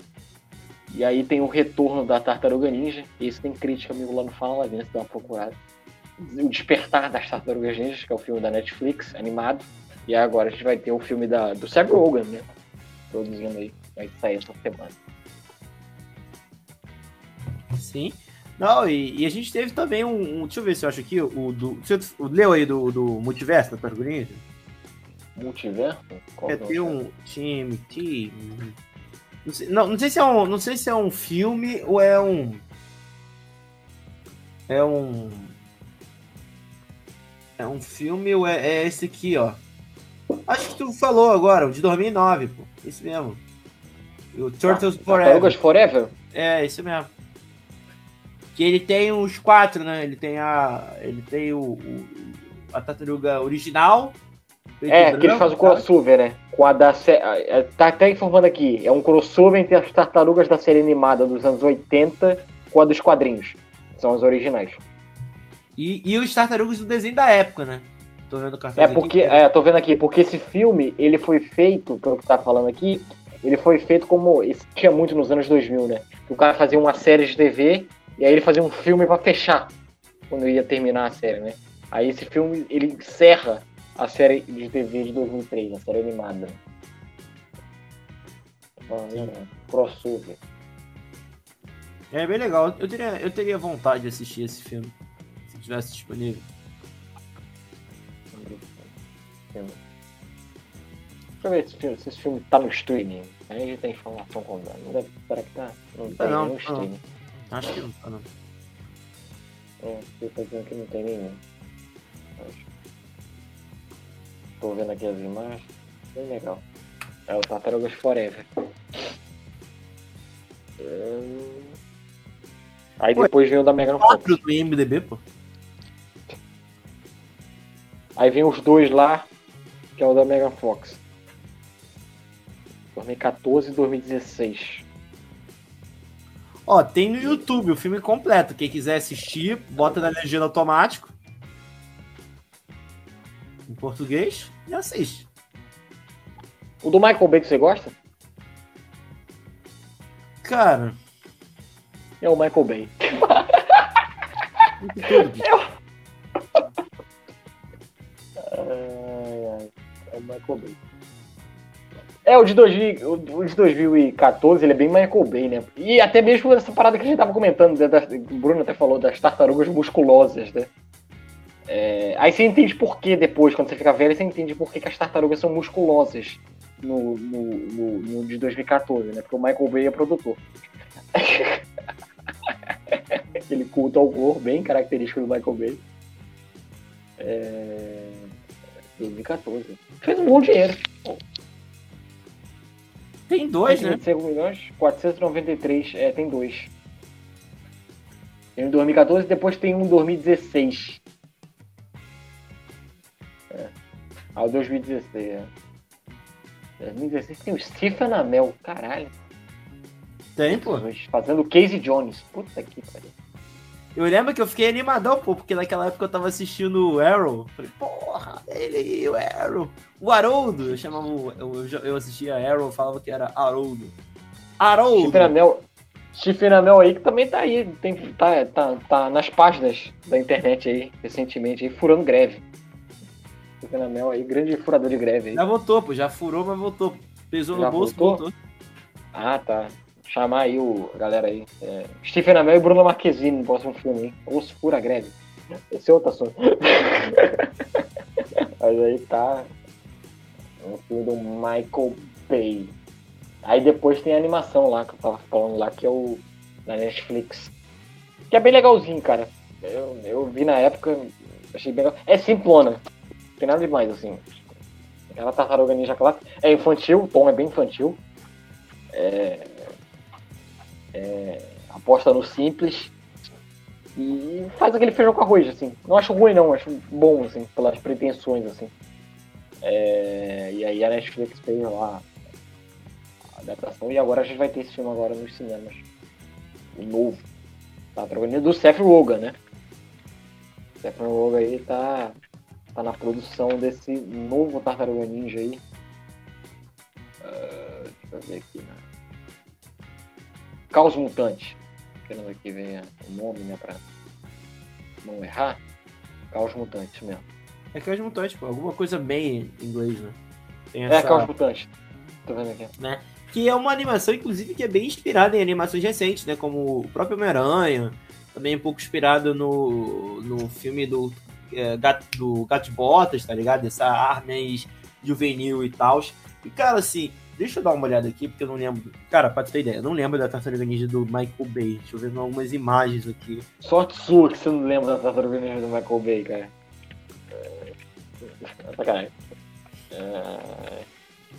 E aí tem o retorno da Tartaruga Ninja. Esse tem crítica, amigo lá no Fala Lavina, se dá uma procurada. O Despertar das Tartarugas Ninjas, que é o filme da Netflix, animado. E agora a gente vai ter o filme da, do Seth Rogen, né? Produzindo aí. Vai sair essa semana. Sim. Não, e, e, a gente teve também um, um, Deixa eu ver se eu acho aqui. O do. Você leu aí do, do Multiverso da Tartaruga Ninja? Multiverso? Qual é, tem um time, time. Não sei, não, não sei se é um. Não sei se é um filme ou é um. É um. É um filme ou é, é esse aqui, ó. Acho que tu falou agora, o de 2009, pô. Esse mesmo. O Turtles ah, Forever. Tartarugas Forever? É, esse mesmo. Que ele tem os quatro, né? Ele tem a. Ele tem o, o a tartaruga original. É, que ele faz o crossover, né? Com a da é, Tá até informando aqui. É um crossover entre as tartarugas da série animada dos anos 80 com a dos quadrinhos. São as originais. E, e os tartarugas do desenho da época, né? Tô vendo o É porque, aqui. é, tô vendo aqui, porque esse filme, ele foi feito, pelo que tá falando aqui, ele foi feito como. Isso tinha muito nos anos 2000, né? O cara fazia uma série de TV e aí ele fazia um filme para fechar quando ia terminar a série, né? Aí esse filme ele encerra a série de TV de 2003, a série animada. Ah, crossover. É bem legal. Eu teria, eu teria vontade de assistir esse filme se tivesse disponível. Deixa eu ver se esse filme, se esse filme tá no streaming. Aí a gente tem informação com Não deve, será que tá? Não tá não, nenhum streaming. Acho que não tá não. É, eu tô dizendo que não tem nenhum. Acho. Tô vendo aqui as imagens. Bem legal. É o Tartarugas Forever. Hum... Aí depois vem o da Megan Fox. do IMDB, pô. Aí vem os dois lá, que é o da Megan Fox. 2014 e 2016. Ó, tem no YouTube o filme completo. Quem quiser assistir, bota na legenda automático. Português e assiste. O do Michael Bay que você gosta? Cara. É o Michael Bay. é o Michael Bay. É, o de, 2000, o de 2014, ele é bem Michael Bay, né? E até mesmo essa parada que a gente tava comentando, né, da, o Bruno até falou das tartarugas musculosas, né? É, aí você entende por que depois, quando você fica velho, você entende por que, que as tartarugas são musculosas no, no, no, no, de 2014, né? Porque o Michael Bay é produtor. Aquele culto ao gorro bem característico do Michael Bay. É... 2014. Fez um bom dinheiro. Tem dois, né? 25 milhões, 493, é, tem dois. Tem um em 2014 e depois tem um em 2016. Ah, o 2016, é. 2016 tem o Stephen Amell, caralho. Tem, pô. Fazendo Casey Jones. Puta que pariu. Eu lembro que eu fiquei animadão, pô, porque naquela época eu tava assistindo o Arrow. Falei, porra, ele aí, o Arrow. O Haroldo, eu chamava. Eu, eu assistia Arrow, falava que era Haroldo. Haroldo! Stephen Amell aí que também tá aí, tem, tá, tá, tá nas páginas da internet aí, recentemente, aí, furando greve. Stephen Amell aí, grande furador de greve aí. Já voltou, pô, já furou, mas voltou. Pesou já no bolso, voltou? voltou. Ah, tá chamar aí o galera aí. É, Stephen Amell e Bruno Marquezine no próximo filme, hein? Ou se fura greve. Esse é outro assunto. Mas aí tá. Um filme do Michael Bay. Aí depois tem a animação lá que eu tava falando lá, que é o da Netflix. Que é bem legalzinho, cara. Eu, eu vi na época, achei bem legal. É simplona. Tem nada demais, assim. Aquela tartaruga ninja clássica. É infantil, o tom é bem infantil. É, é, aposta no simples e faz aquele feijão com arroz, assim. Não acho ruim, não, acho bom, assim, pelas pretensões, assim. É, e aí a Netflix fez lá adaptação. E agora a gente vai ter esse filme agora nos cinemas. O novo. Tá trabalhando do Seth Rogen, né? Seth Rogen aí tá, tá na produção desse novo Tartaruga Ninja aí. Uh, deixa eu ver aqui, né? Caos Mutante. Querendo aqui ver o nome, né? Pra não errar. Caos Mutante mesmo. É Caos Mutante, pô. Alguma coisa bem em inglês, né? Tem essa... É Caos Mutante. Tô vendo aqui. Né? Que é uma animação, inclusive, que é bem inspirada em animações recentes, né? Como o próprio Homem-Aranha. Também um pouco inspirado no, no filme do, é, do Gato Botas, tá ligado? Essa ar mais juvenil e tal. E, cara, assim, deixa eu dar uma olhada aqui, porque eu não lembro. Cara, pra ter ideia, eu não lembro da Tartaruga Ninja do Michael Bay. Deixa eu ver algumas imagens aqui. Sorte sua que você não lembra da Tartaruga Ninja do Michael Bay, cara. É... Sacanagem. É...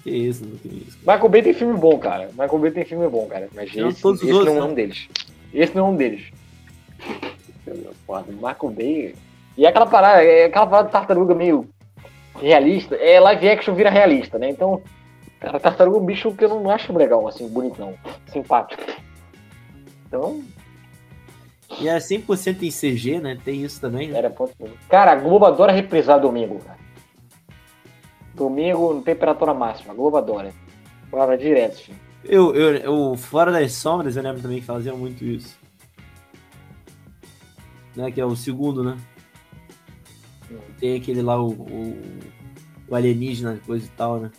Que isso, tem isso. Michael Bay tem filme bom, cara. Michael Bay tem filme bom, cara. Mas esse, esse outros, não é um deles. Esse não é um deles. Porra, Michael Bay. E aquela parada, é aquela parada de tartaruga meio realista. É live action vira realista, né? Então, cara, tartaruga é um bicho que eu não acho legal, assim, bonitão, simpático. Então. E é 100% em CG, né? Tem isso também, né? Era ponto. Cara, a Globo adora reprisar domingo, cara. Domingo, temperatura máxima. A Globo adora. Palavra direto, filho. Eu, eu, eu, Fora das Sombras, eu lembro também que faziam muito isso. Né, que é o segundo, né? Tem aquele lá, o, o, o alienígena, coisa e tal, né?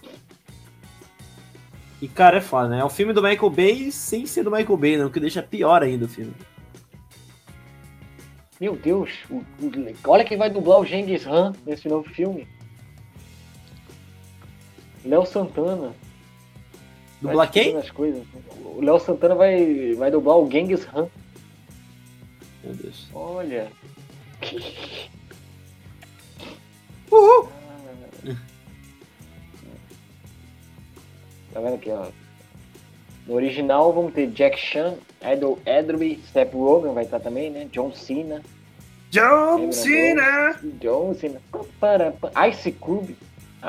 E, cara, é foda, né? É o filme do Michael Bay sem ser do Michael Bay, né? O que deixa pior ainda o filme. Meu Deus, o, o, olha quem vai dublar o Genghis Han nesse novo filme. Léo Santana. Dublar quem? As coisas. O Léo Santana vai, vai dublar o Genghis Han. Meu Deus. Olha. Uhul! Tá vendo aqui, ó? No original vamos ter Jack Chan, Edel Edry, Step Rogen vai estar também, né? John Cena. John Cena! John Cena. Ice Cube.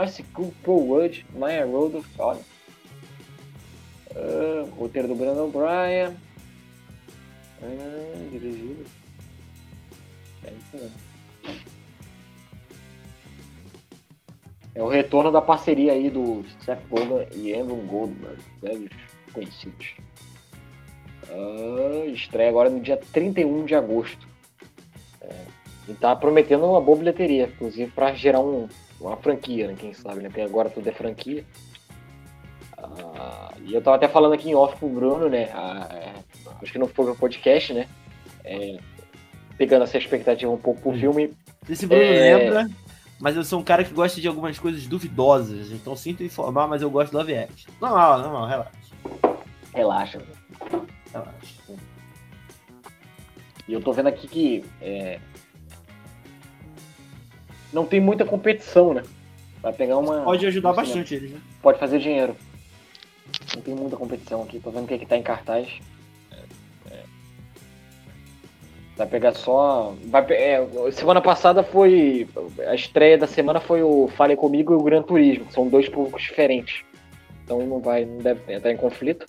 Ice Cube Pro World. Maya Rodolph, olha. Uh, roteiro do Brandon Bryan. Ah, dirigido. É isso mesmo. É o retorno da parceria aí do Seth Rogen e Andrew Goldberg, velhos conhecidos. Uh, estreia agora no dia 31 de agosto. É, e tá prometendo uma boa bilheteria, inclusive para gerar um, uma franquia, né? Quem sabe, né? Porque agora tudo é franquia. Uh, e eu tava até falando aqui em off com o Bruno, né? Uh, acho que não foi no podcast, né? É, pegando essa expectativa um pouco pro filme. Esse Bruno é... lembra mas eu sou um cara que gosta de algumas coisas duvidosas, então sinto informar, mas eu gosto do Love Act. Não, não, não, relaxa. Relaxa. Relaxa. E eu tô vendo aqui que é... não tem muita competição, né? Vai pegar uma. Pode ajudar bastante eles, né? Pode fazer dinheiro. Não tem muita competição aqui. Tô vendo o que, é que tá em cartaz. Vai pegar só. Vai, é, semana passada foi. A estreia da semana foi o Fale Comigo e o Gran Turismo. São dois públicos diferentes. Então não vai. Não deve entrar em conflito.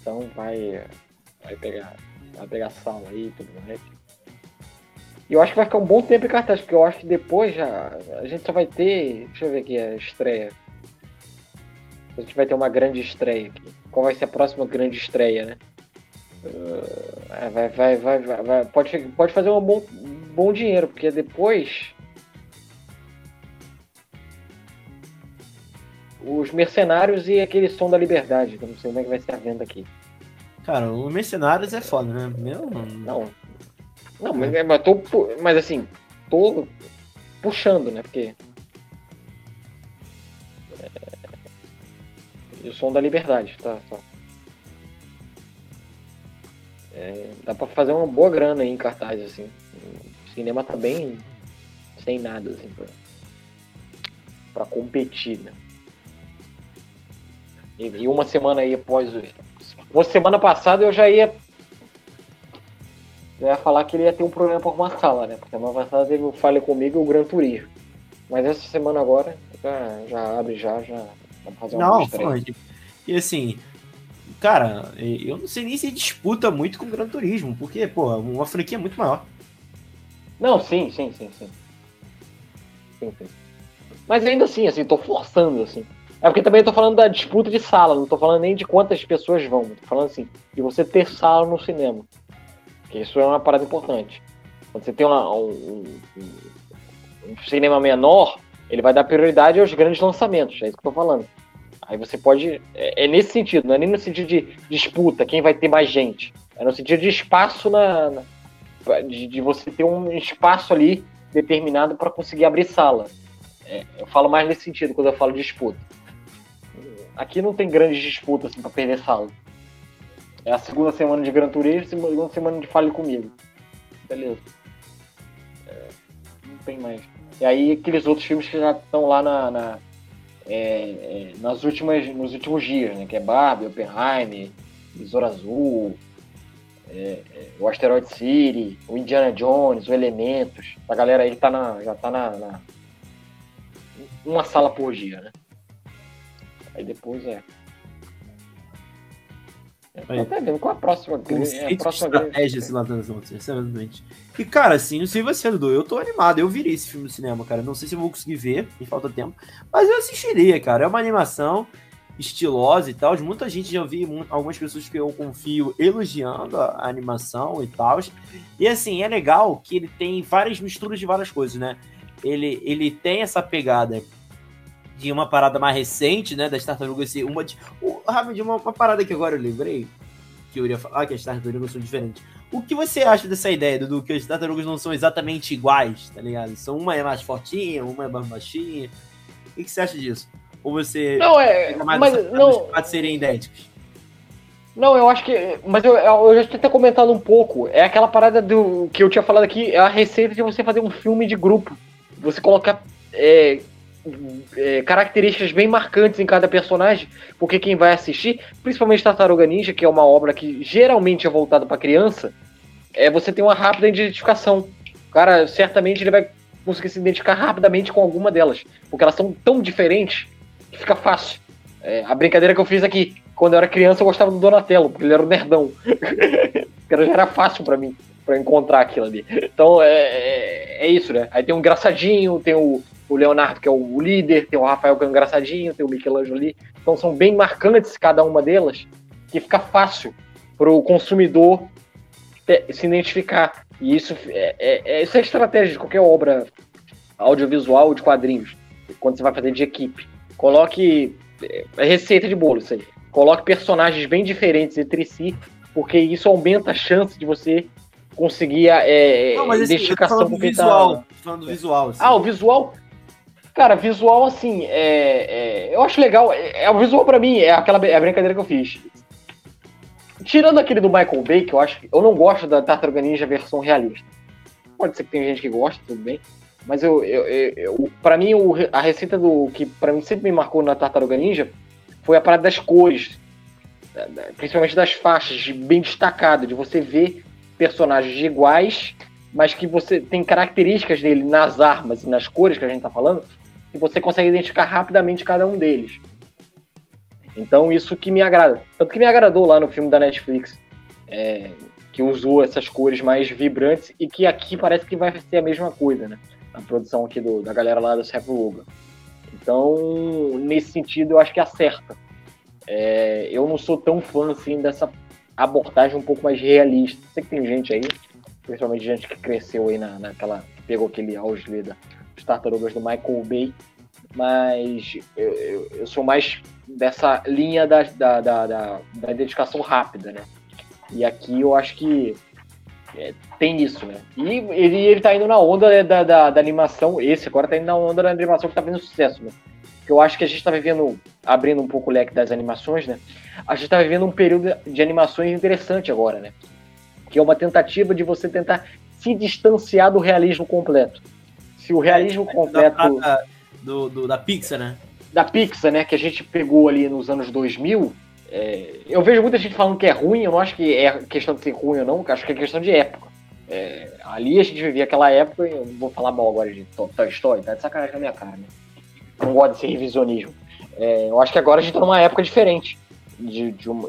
Então vai. Vai pegar. Vai pegar sal aí e tudo mais. E eu acho que vai ficar um bom tempo em cartaz, porque eu acho que depois já. A gente só vai ter. Deixa eu ver aqui a estreia. A gente vai ter uma grande estreia aqui. Qual vai ser a próxima grande estreia, né? Uh, vai, vai, vai, vai, pode, pode fazer um bom, bom dinheiro, porque depois os mercenários e aquele som da liberdade, que eu não sei como é que vai ser a venda aqui. Cara, o mercenários é foda, né? Meu... Não. Não, mas, mas, tô, mas assim, tô puxando, né? Porque. É... O som da liberdade, tá? tá. É, dá pra fazer uma boa grana aí em cartaz, assim. O cinema tá bem sem nada, assim, pra, pra competir, né? E, e uma semana aí após o. Uma semana passada eu já ia. Eu ia falar que ele ia ter um problema por uma sala, né? Porque semana passada teve o Fale Comigo e o Gran Turismo. Mas essa semana agora já, já abre já, já. Não, foi, E assim, cara, eu não sei nem se disputa muito com o Gran Turismo, porque, pô, uma franquia muito maior. Não, sim, sim, sim, sim. sim, sim. Mas ainda assim, assim, tô forçando, assim. É porque também eu tô falando da disputa de sala, não tô falando nem de quantas pessoas vão, tô falando assim, de você ter sala no cinema. Que isso é uma parada importante. Quando você tem uma, um, um, um, cinema menor, ele vai dar prioridade aos grandes lançamentos, é isso que eu tô falando. Aí você pode. É, é nesse sentido, não é nem no sentido de disputa, quem vai ter mais gente. É no sentido de espaço na. na de, de, você ter um espaço ali determinado para conseguir abrir sala. É, eu falo mais nesse sentido quando eu falo de disputa. Aqui não tem grandes disputas assim, para perder sala. É a segunda semana de Gran Turismo, segunda semana de Fale Comigo. Beleza. É, não tem mais. E aí aqueles outros filmes que já estão lá na, na é, é, nas últimas, nos últimos dias, né? Que é Barbie, Oppenheimer, Besouro Azul, é, é, o Asteroid City, o Indiana Jones, o Elementos. A galera aí tá na, já tá na, na uma sala por dia, né? Aí depois é. É, até vendo qual a próxima grande. É próxima estratégia se lá das outras, exatamente. E, cara, assim, não sei você, Dudu, eu tô animado. Eu virei esse filme no cinema, cara. Não sei se eu vou conseguir ver, me falta tempo. Mas eu assistiria, cara. É uma animação estilosa e tal. Muita gente já vi algumas pessoas que eu confio elogiando a animação e tal. E assim, é legal que ele tem várias misturas de várias coisas, né? Ele, ele tem essa pegada de uma parada mais recente, né? Das tartarugas ser uma de. Rapidinho, uma, uma parada que agora eu lembrei. Que eu iria falar que as tartarugas são diferentes. O que você acha dessa ideia, Dudu? Que as tartarugas não são exatamente iguais, tá ligado? São uma é mais fortinha, uma é mais baixinha. O que você acha disso? Ou você. Não, é. Mas não. Pode serem idênticos? Não, eu acho que. Mas eu, eu já tinha até comentado um pouco. É aquela parada do que eu tinha falado aqui, é a receita de você fazer um filme de grupo. Você colocar é, é, características bem marcantes em cada personagem, porque quem vai assistir, principalmente Tartaruga Ninja, que é uma obra que geralmente é voltada para criança, é você tem uma rápida identificação. O cara certamente ele vai conseguir se identificar rapidamente com alguma delas, porque elas são tão diferentes que fica fácil. É, a brincadeira que eu fiz aqui, quando eu era criança eu gostava do Donatello, porque ele era um nerdão. já era fácil para mim para encontrar aquilo ali. Então é, é, é, isso, né? Aí tem um engraçadinho, tem o, o Leonardo, que é o líder, tem o Rafael, que é um engraçadinho, tem o Michelangelo ali. Então são bem marcantes cada uma delas, que fica fácil para o consumidor se identificar. E isso é, é, é, isso é estratégia de qualquer obra audiovisual de quadrinhos, quando você vai fazer de equipe. Coloque. É receita de bolo isso aí. Coloque personagens bem diferentes entre si, porque isso aumenta a chance de você conseguir é, Não, mas, identificação com quem tá visual, tá... Falando do visual. Assim. Ah, o visual. Cara, visual, assim, é, é, eu acho legal. É, é, o visual para mim é aquela é a brincadeira que eu fiz. Tirando aquele do Michael Bay, que eu acho que eu não gosto da Tartaruga Ninja versão realista. Pode ser que tem gente que gosta, tudo bem. Mas eu, eu, eu, para mim o, a receita do que para mim sempre me marcou na Tartaruga Ninja foi a parada das cores, principalmente das faixas, bem destacado, de você ver personagens iguais, mas que você tem características dele nas armas e nas cores que a gente tá falando, e você consegue identificar rapidamente cada um deles. Então isso que me agrada. Tanto que me agradou lá no filme da Netflix, é, que usou essas cores mais vibrantes e que aqui parece que vai ser a mesma coisa, né? A produção aqui do, da galera lá do Rogen. Então, nesse sentido, eu acho que acerta. É, eu não sou tão fã assim dessa abordagem um pouco mais realista. Sei que tem gente aí, principalmente gente que cresceu aí na, naquela. pegou aquele auge da, dos tartarugas do Michael Bay, mas eu, eu, eu sou mais dessa linha da, da, da, da, da identificação rápida, né? E aqui eu acho que é, tem isso, né? E ele, ele tá indo na onda né, da, da, da, animação, esse agora tá indo na onda da animação que tá fazendo sucesso, né? Eu acho que a gente tá vivendo, abrindo um pouco o leque das animações, né? A gente tá vivendo um período de animações interessante agora, né? Que é uma tentativa de você tentar se distanciar do realismo completo se o realismo é, completo. Da, do, do, da Pixar, né? Da Pixar, né? Que a gente pegou ali nos anos 2000. É, eu vejo muita gente falando que é ruim, eu não acho que é questão de ser ruim ou não, acho que é questão de época. É, ali a gente vivia aquela época, eu não vou falar mal agora de Toy Story, tá de sacanagem na minha cara, né? Não gosto desse revisionismo. É, eu acho que agora a gente tá numa época diferente. de, de, uma,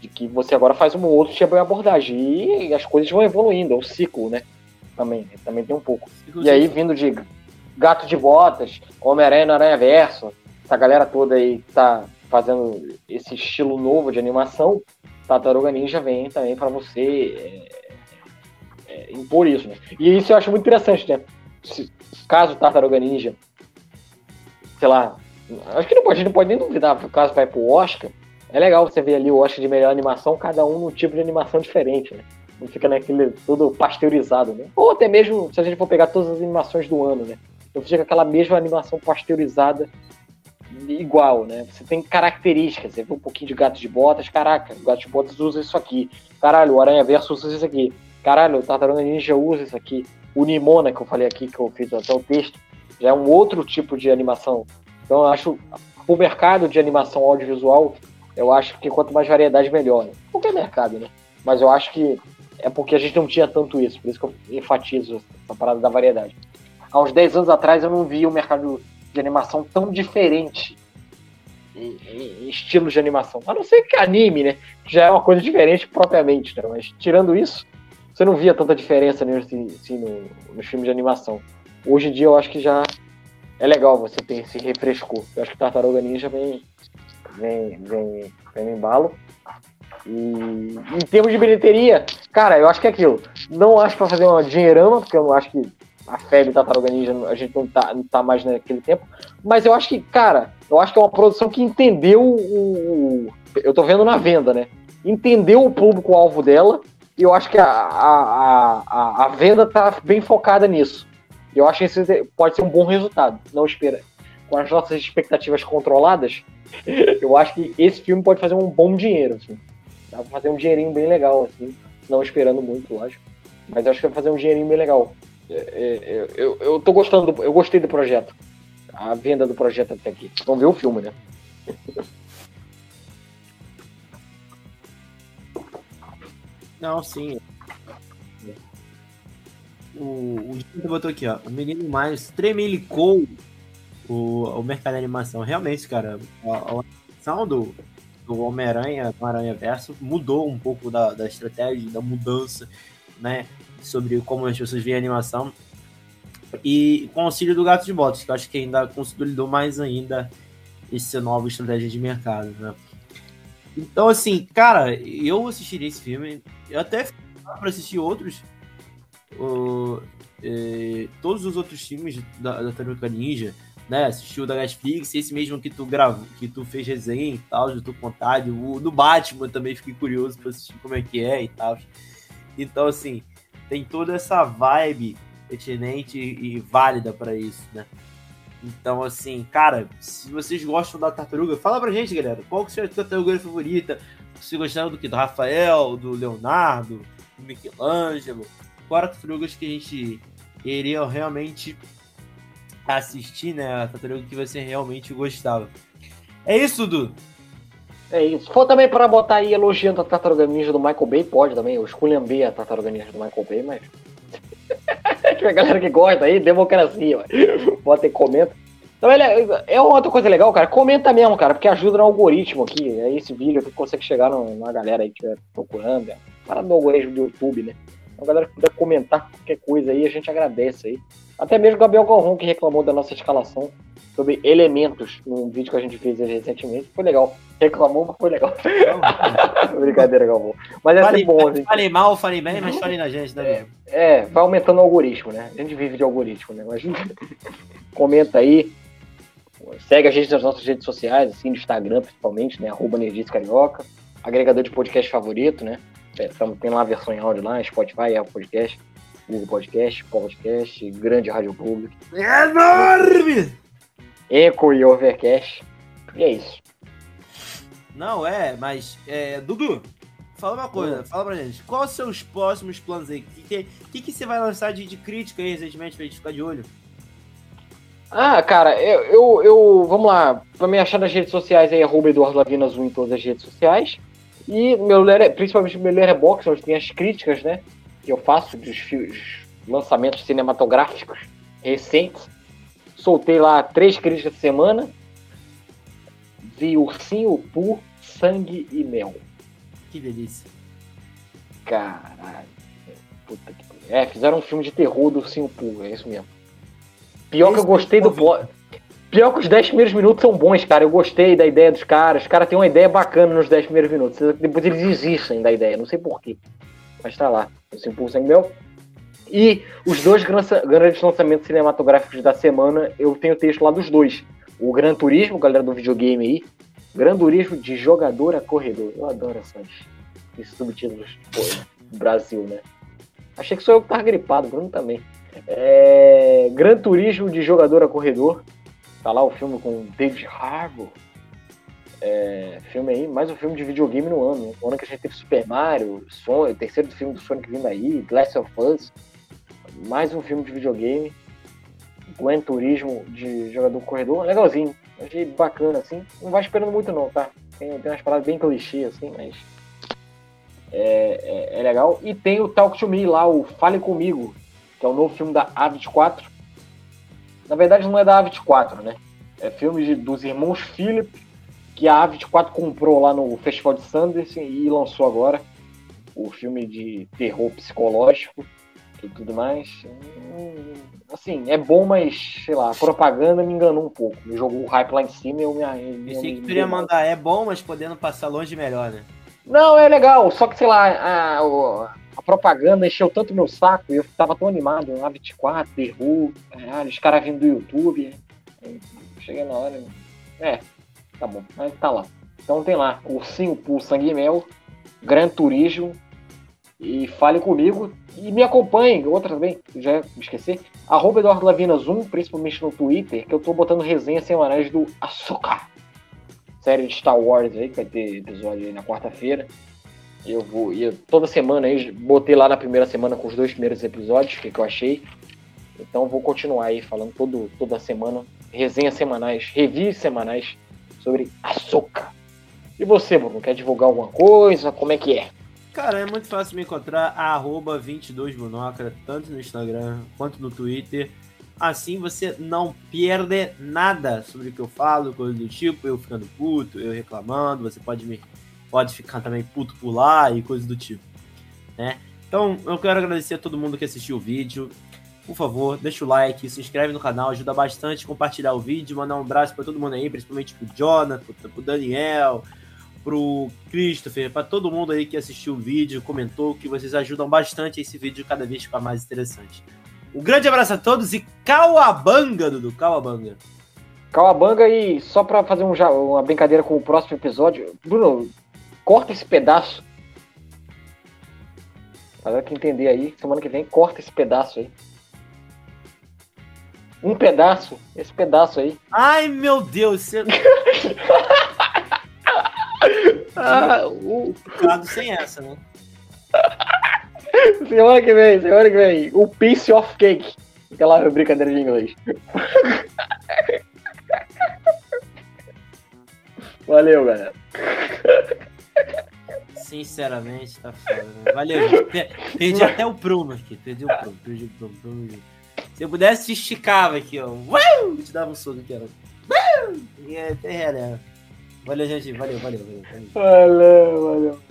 de que você agora faz um outro tipo de abordagem. E as coisas vão evoluindo, é um ciclo, né? Também, também tem um pouco. E aí, vindo de Gato de Botas, Homem-Aranha no Aranha Verso, essa galera toda aí que tá fazendo esse estilo novo de animação, Tartaruga Ninja vem também para você é, é, impor isso, né? E isso eu acho muito interessante, né? Se, caso Tartaruga Ninja, sei lá, acho que não pode, a gente não pode nem duvidar, caso vai pro Oscar, é legal você ver ali o Oscar de melhor animação, cada um num tipo de animação diferente, né? Não fica naquele tudo pasteurizado, né? Ou até mesmo, se a gente for pegar todas as animações do ano, né? Não fica aquela mesma animação pasteurizada igual, né? Você tem características, você vê um pouquinho de gato de botas, caraca, o gato de botas usa isso aqui. Caralho, o Aranha Verso usa isso aqui. Caralho, o Tartaruga Ninja usa isso aqui. O Nimona, que eu falei aqui, que eu fiz até o texto, já é um outro tipo de animação. Então eu acho o mercado de animação audiovisual eu acho que quanto mais variedade, melhor. Né? Qualquer mercado, né? Mas eu acho que é porque a gente não tinha tanto isso, por isso que eu enfatizo a parada da variedade. Há uns 10 anos atrás eu não via um mercado de animação tão diferente em, em, em estilos de animação. A não ser que anime, né? Que já é uma coisa diferente propriamente, né? Mas tirando isso, você não via tanta diferença assim, assim, no, nos filmes de animação. Hoje em dia eu acho que já é legal você ter esse refrescou. Eu acho que Tartaruga Ninja vem, vem, vem, vem no embalo. E em termos de bilheteria, cara, eu acho que é aquilo. Não acho para fazer uma dinheirama, porque eu não acho que a febre Tartaruga Ninja a gente não tá, não tá mais naquele tempo. Mas eu acho que, cara, eu acho que é uma produção que entendeu o. Eu tô vendo na venda, né? Entendeu o público-alvo dela. E eu acho que a, a, a, a venda tá bem focada nisso. Eu acho que esse pode ser um bom resultado. Não espera. Com as nossas expectativas controladas, eu acho que esse filme pode fazer um bom dinheiro, assim. Dá pra fazer um dinheirinho bem legal, assim. Não esperando muito, lógico. Mas eu acho que vai fazer um dinheirinho bem legal. É, é, eu, eu tô gostando, do, eu gostei do projeto. A venda do projeto até aqui. Vamos ver o filme, né? Não, sim. O, o botou aqui, ó. O menino mais tremelicou o, o mercado de animação. Realmente, cara, a, a do, do Homem-Aranha, do Aranha Verso, mudou um pouco da, da estratégia, da mudança, né? Sobre como as pessoas veem a animação. E com o auxílio do Gato de Botas, que eu acho que ainda consolidou mais ainda essa nova estratégia de mercado, né? Então, assim, cara, eu assistiria esse filme. Eu até para assistir outros. Eh, todos os outros filmes da, da Ninja né, assistiu da Netflix, esse mesmo que tu gravou, que tu fez resenha e tal, de tu vontade, o do Batman também fiquei curioso para assistir como é que é e tal. Então, assim, tem toda essa vibe pertinente e válida para isso, né? Então, assim, cara, se vocês gostam da tartaruga, fala pra gente, galera. Qual que é a sua tartaruga favorita? Você gostava do que? Do Rafael, do Leonardo, do Michelangelo? Qual era tartarugas que a gente iria realmente assistir, né, a tartaruga que você realmente gostava. É isso, Dudu? É isso. Se for também para botar aí elogiando a tartaruga ninja do Michael Bay, pode também. Eu esculhambei a tartaruga ninja do Michael Bay, mas. Tiver galera que gosta aí, democracia, bota e comenta. Então, é, é outra coisa legal, cara. Comenta mesmo, cara, porque ajuda no algoritmo aqui. É esse vídeo que consegue chegar numa galera aí que estiver procurando. É. Para do algoritmo do YouTube, né? Então, a galera que puder comentar qualquer coisa aí, a gente agradece aí. Até mesmo o Gabriel Galvão, que reclamou da nossa escalação sobre elementos num vídeo que a gente fez recentemente. Foi legal. Reclamou, mas foi legal. Brincadeira, Galvão. Mas é fale, bom. Gente... Fale mal, fale bem, mas fale na gente, né? É, é, vai aumentando o algoritmo, né? A gente vive de algoritmo, né? Mas comenta aí. Segue a gente nas nossas redes sociais, assim, no Instagram principalmente, né? Arroba Nerdice Carioca. Agregador de podcast favorito, né? É, tem lá a versão em áudio lá, Spotify, Apple Podcast. Google Podcast, Podcast, Grande Rádio Público. É enorme! Eco e Overcast. E é isso. Não, é, mas, é, Dudu, fala uma coisa, hum. fala pra gente. Quais os próximos planos aí? O que, que, que, você vai lançar de, de crítica aí recentemente pra gente ficar de olho? Ah, cara, eu, eu, eu, Vamos lá. Pra me achar nas redes sociais aí, arroba Eduardo Lavinas 1 em todas as redes sociais. E meu principalmente meu Letterboxd, onde tem as críticas, né? Que eu faço dos lançamentos cinematográficos recentes. Soltei lá três críticas de semana. Vi Ursinho Poo, Sangue e Mel. Que delícia. Caralho. Puta que. É, fizeram um filme de terror do Simpu, é isso mesmo. Pior que eu gostei do plot. Pior que os 10 primeiros minutos são bons, cara. Eu gostei da ideia dos caras. Os caras têm uma ideia bacana nos 10 primeiros minutos. Depois eles desistem da ideia, não sei porquê. Mas tá lá. O Simpu Sangue Mel. E os dois grandes lançamentos cinematográficos da semana, eu tenho texto lá dos dois. O Gran Turismo, galera do videogame aí. Gran Turismo de jogador a corredor. Eu adoro essas, esses subtítulos do Brasil, né? Achei que sou eu que tava gripado, Bruno também. É... Gran Turismo de jogador a corredor. Tá lá o filme com David Harbour. É... Filme aí, mais um filme de videogame no ano. No ano que a gente teve Super Mario, Sonic, o terceiro filme do Sonic vindo aí, Glass of Us mais um filme de videogame. Gran Turismo de jogador corredor, legalzinho. Achei bacana, assim. Não vai esperando muito não, tá? Tem, tem umas paradas bem clichê, assim, mas. É, é, é, legal. E tem o Talk to Me lá, o Fale Comigo, que é o novo filme da A24. Na verdade não é da A24, né? É filme de, dos irmãos Philip, que a A24 comprou lá no Festival de Sundance e lançou agora. O filme de terror psicológico e tudo mais. Hum, assim, é bom, mas, sei lá, a propaganda me enganou um pouco. Me jogou o hype lá em cima e eu me. Pensei que tu ia mandar, é bom, mas podendo passar longe melhor, né? Não, é legal, só que, sei lá, a, a propaganda encheu tanto meu saco e eu tava tão animado, lá 24, Perru, caralho, os caras vindo do YouTube. Cheguei na hora. É, tá bom, mas tá lá. Então tem lá, Ursinho Pool Sangue Mel, Gran Turismo, e fale comigo e me acompanhe, outra também, já esqueci, arroba Eduardo Zoom, principalmente no Twitter, que eu tô botando resenhas semanais do Açúcar, série de Star Wars aí, que vai ter episódio aí na quarta-feira. Eu vou, e toda semana aí, botei lá na primeira semana com os dois primeiros episódios, o que, que eu achei. Então vou continuar aí falando todo, toda semana, resenhas semanais, reviews semanais sobre açúcar. E você, Bruno, quer divulgar alguma coisa? Como é que é? Cara, é muito fácil me encontrar, arroba 22monocra, tanto no Instagram quanto no Twitter. Assim você não perde nada sobre o que eu falo, coisa do tipo, eu ficando puto, eu reclamando, você pode me pode ficar também puto por lá e coisas do tipo, né? Então, eu quero agradecer a todo mundo que assistiu o vídeo. Por favor, deixa o like, se inscreve no canal, ajuda bastante compartilhar o vídeo, mandar um abraço para todo mundo aí, principalmente pro Jonathan, pro Daniel, pro Christopher, para todo mundo aí que assistiu o vídeo, comentou, que vocês ajudam bastante esse vídeo cada vez ficar mais interessante. Um grande abraço a todos e Cauabanga, Dudu, Cauabanga. Cauabanga e só para fazer um, uma brincadeira com o próximo episódio, Bruno, corta esse pedaço. Para que entender aí, semana que vem, corta esse pedaço aí. Um pedaço, esse pedaço aí. Ai, meu Deus, você... ah, o... sem essa, né? semana que vem, semana que vem. O piece of cake. Aquela brincadeira de inglês. Valeu, galera. Sinceramente, tá foda, né? Valeu, gente. Perdi até o prumo aqui. Perdi o prumo, perdi o prumo. prumo. Se eu pudesse, te esticava aqui, ó. Uau! Te dava um soco aqui, ó. E é até Valeu, gente. Valeu, valeu, valeu. Valeu, valeu.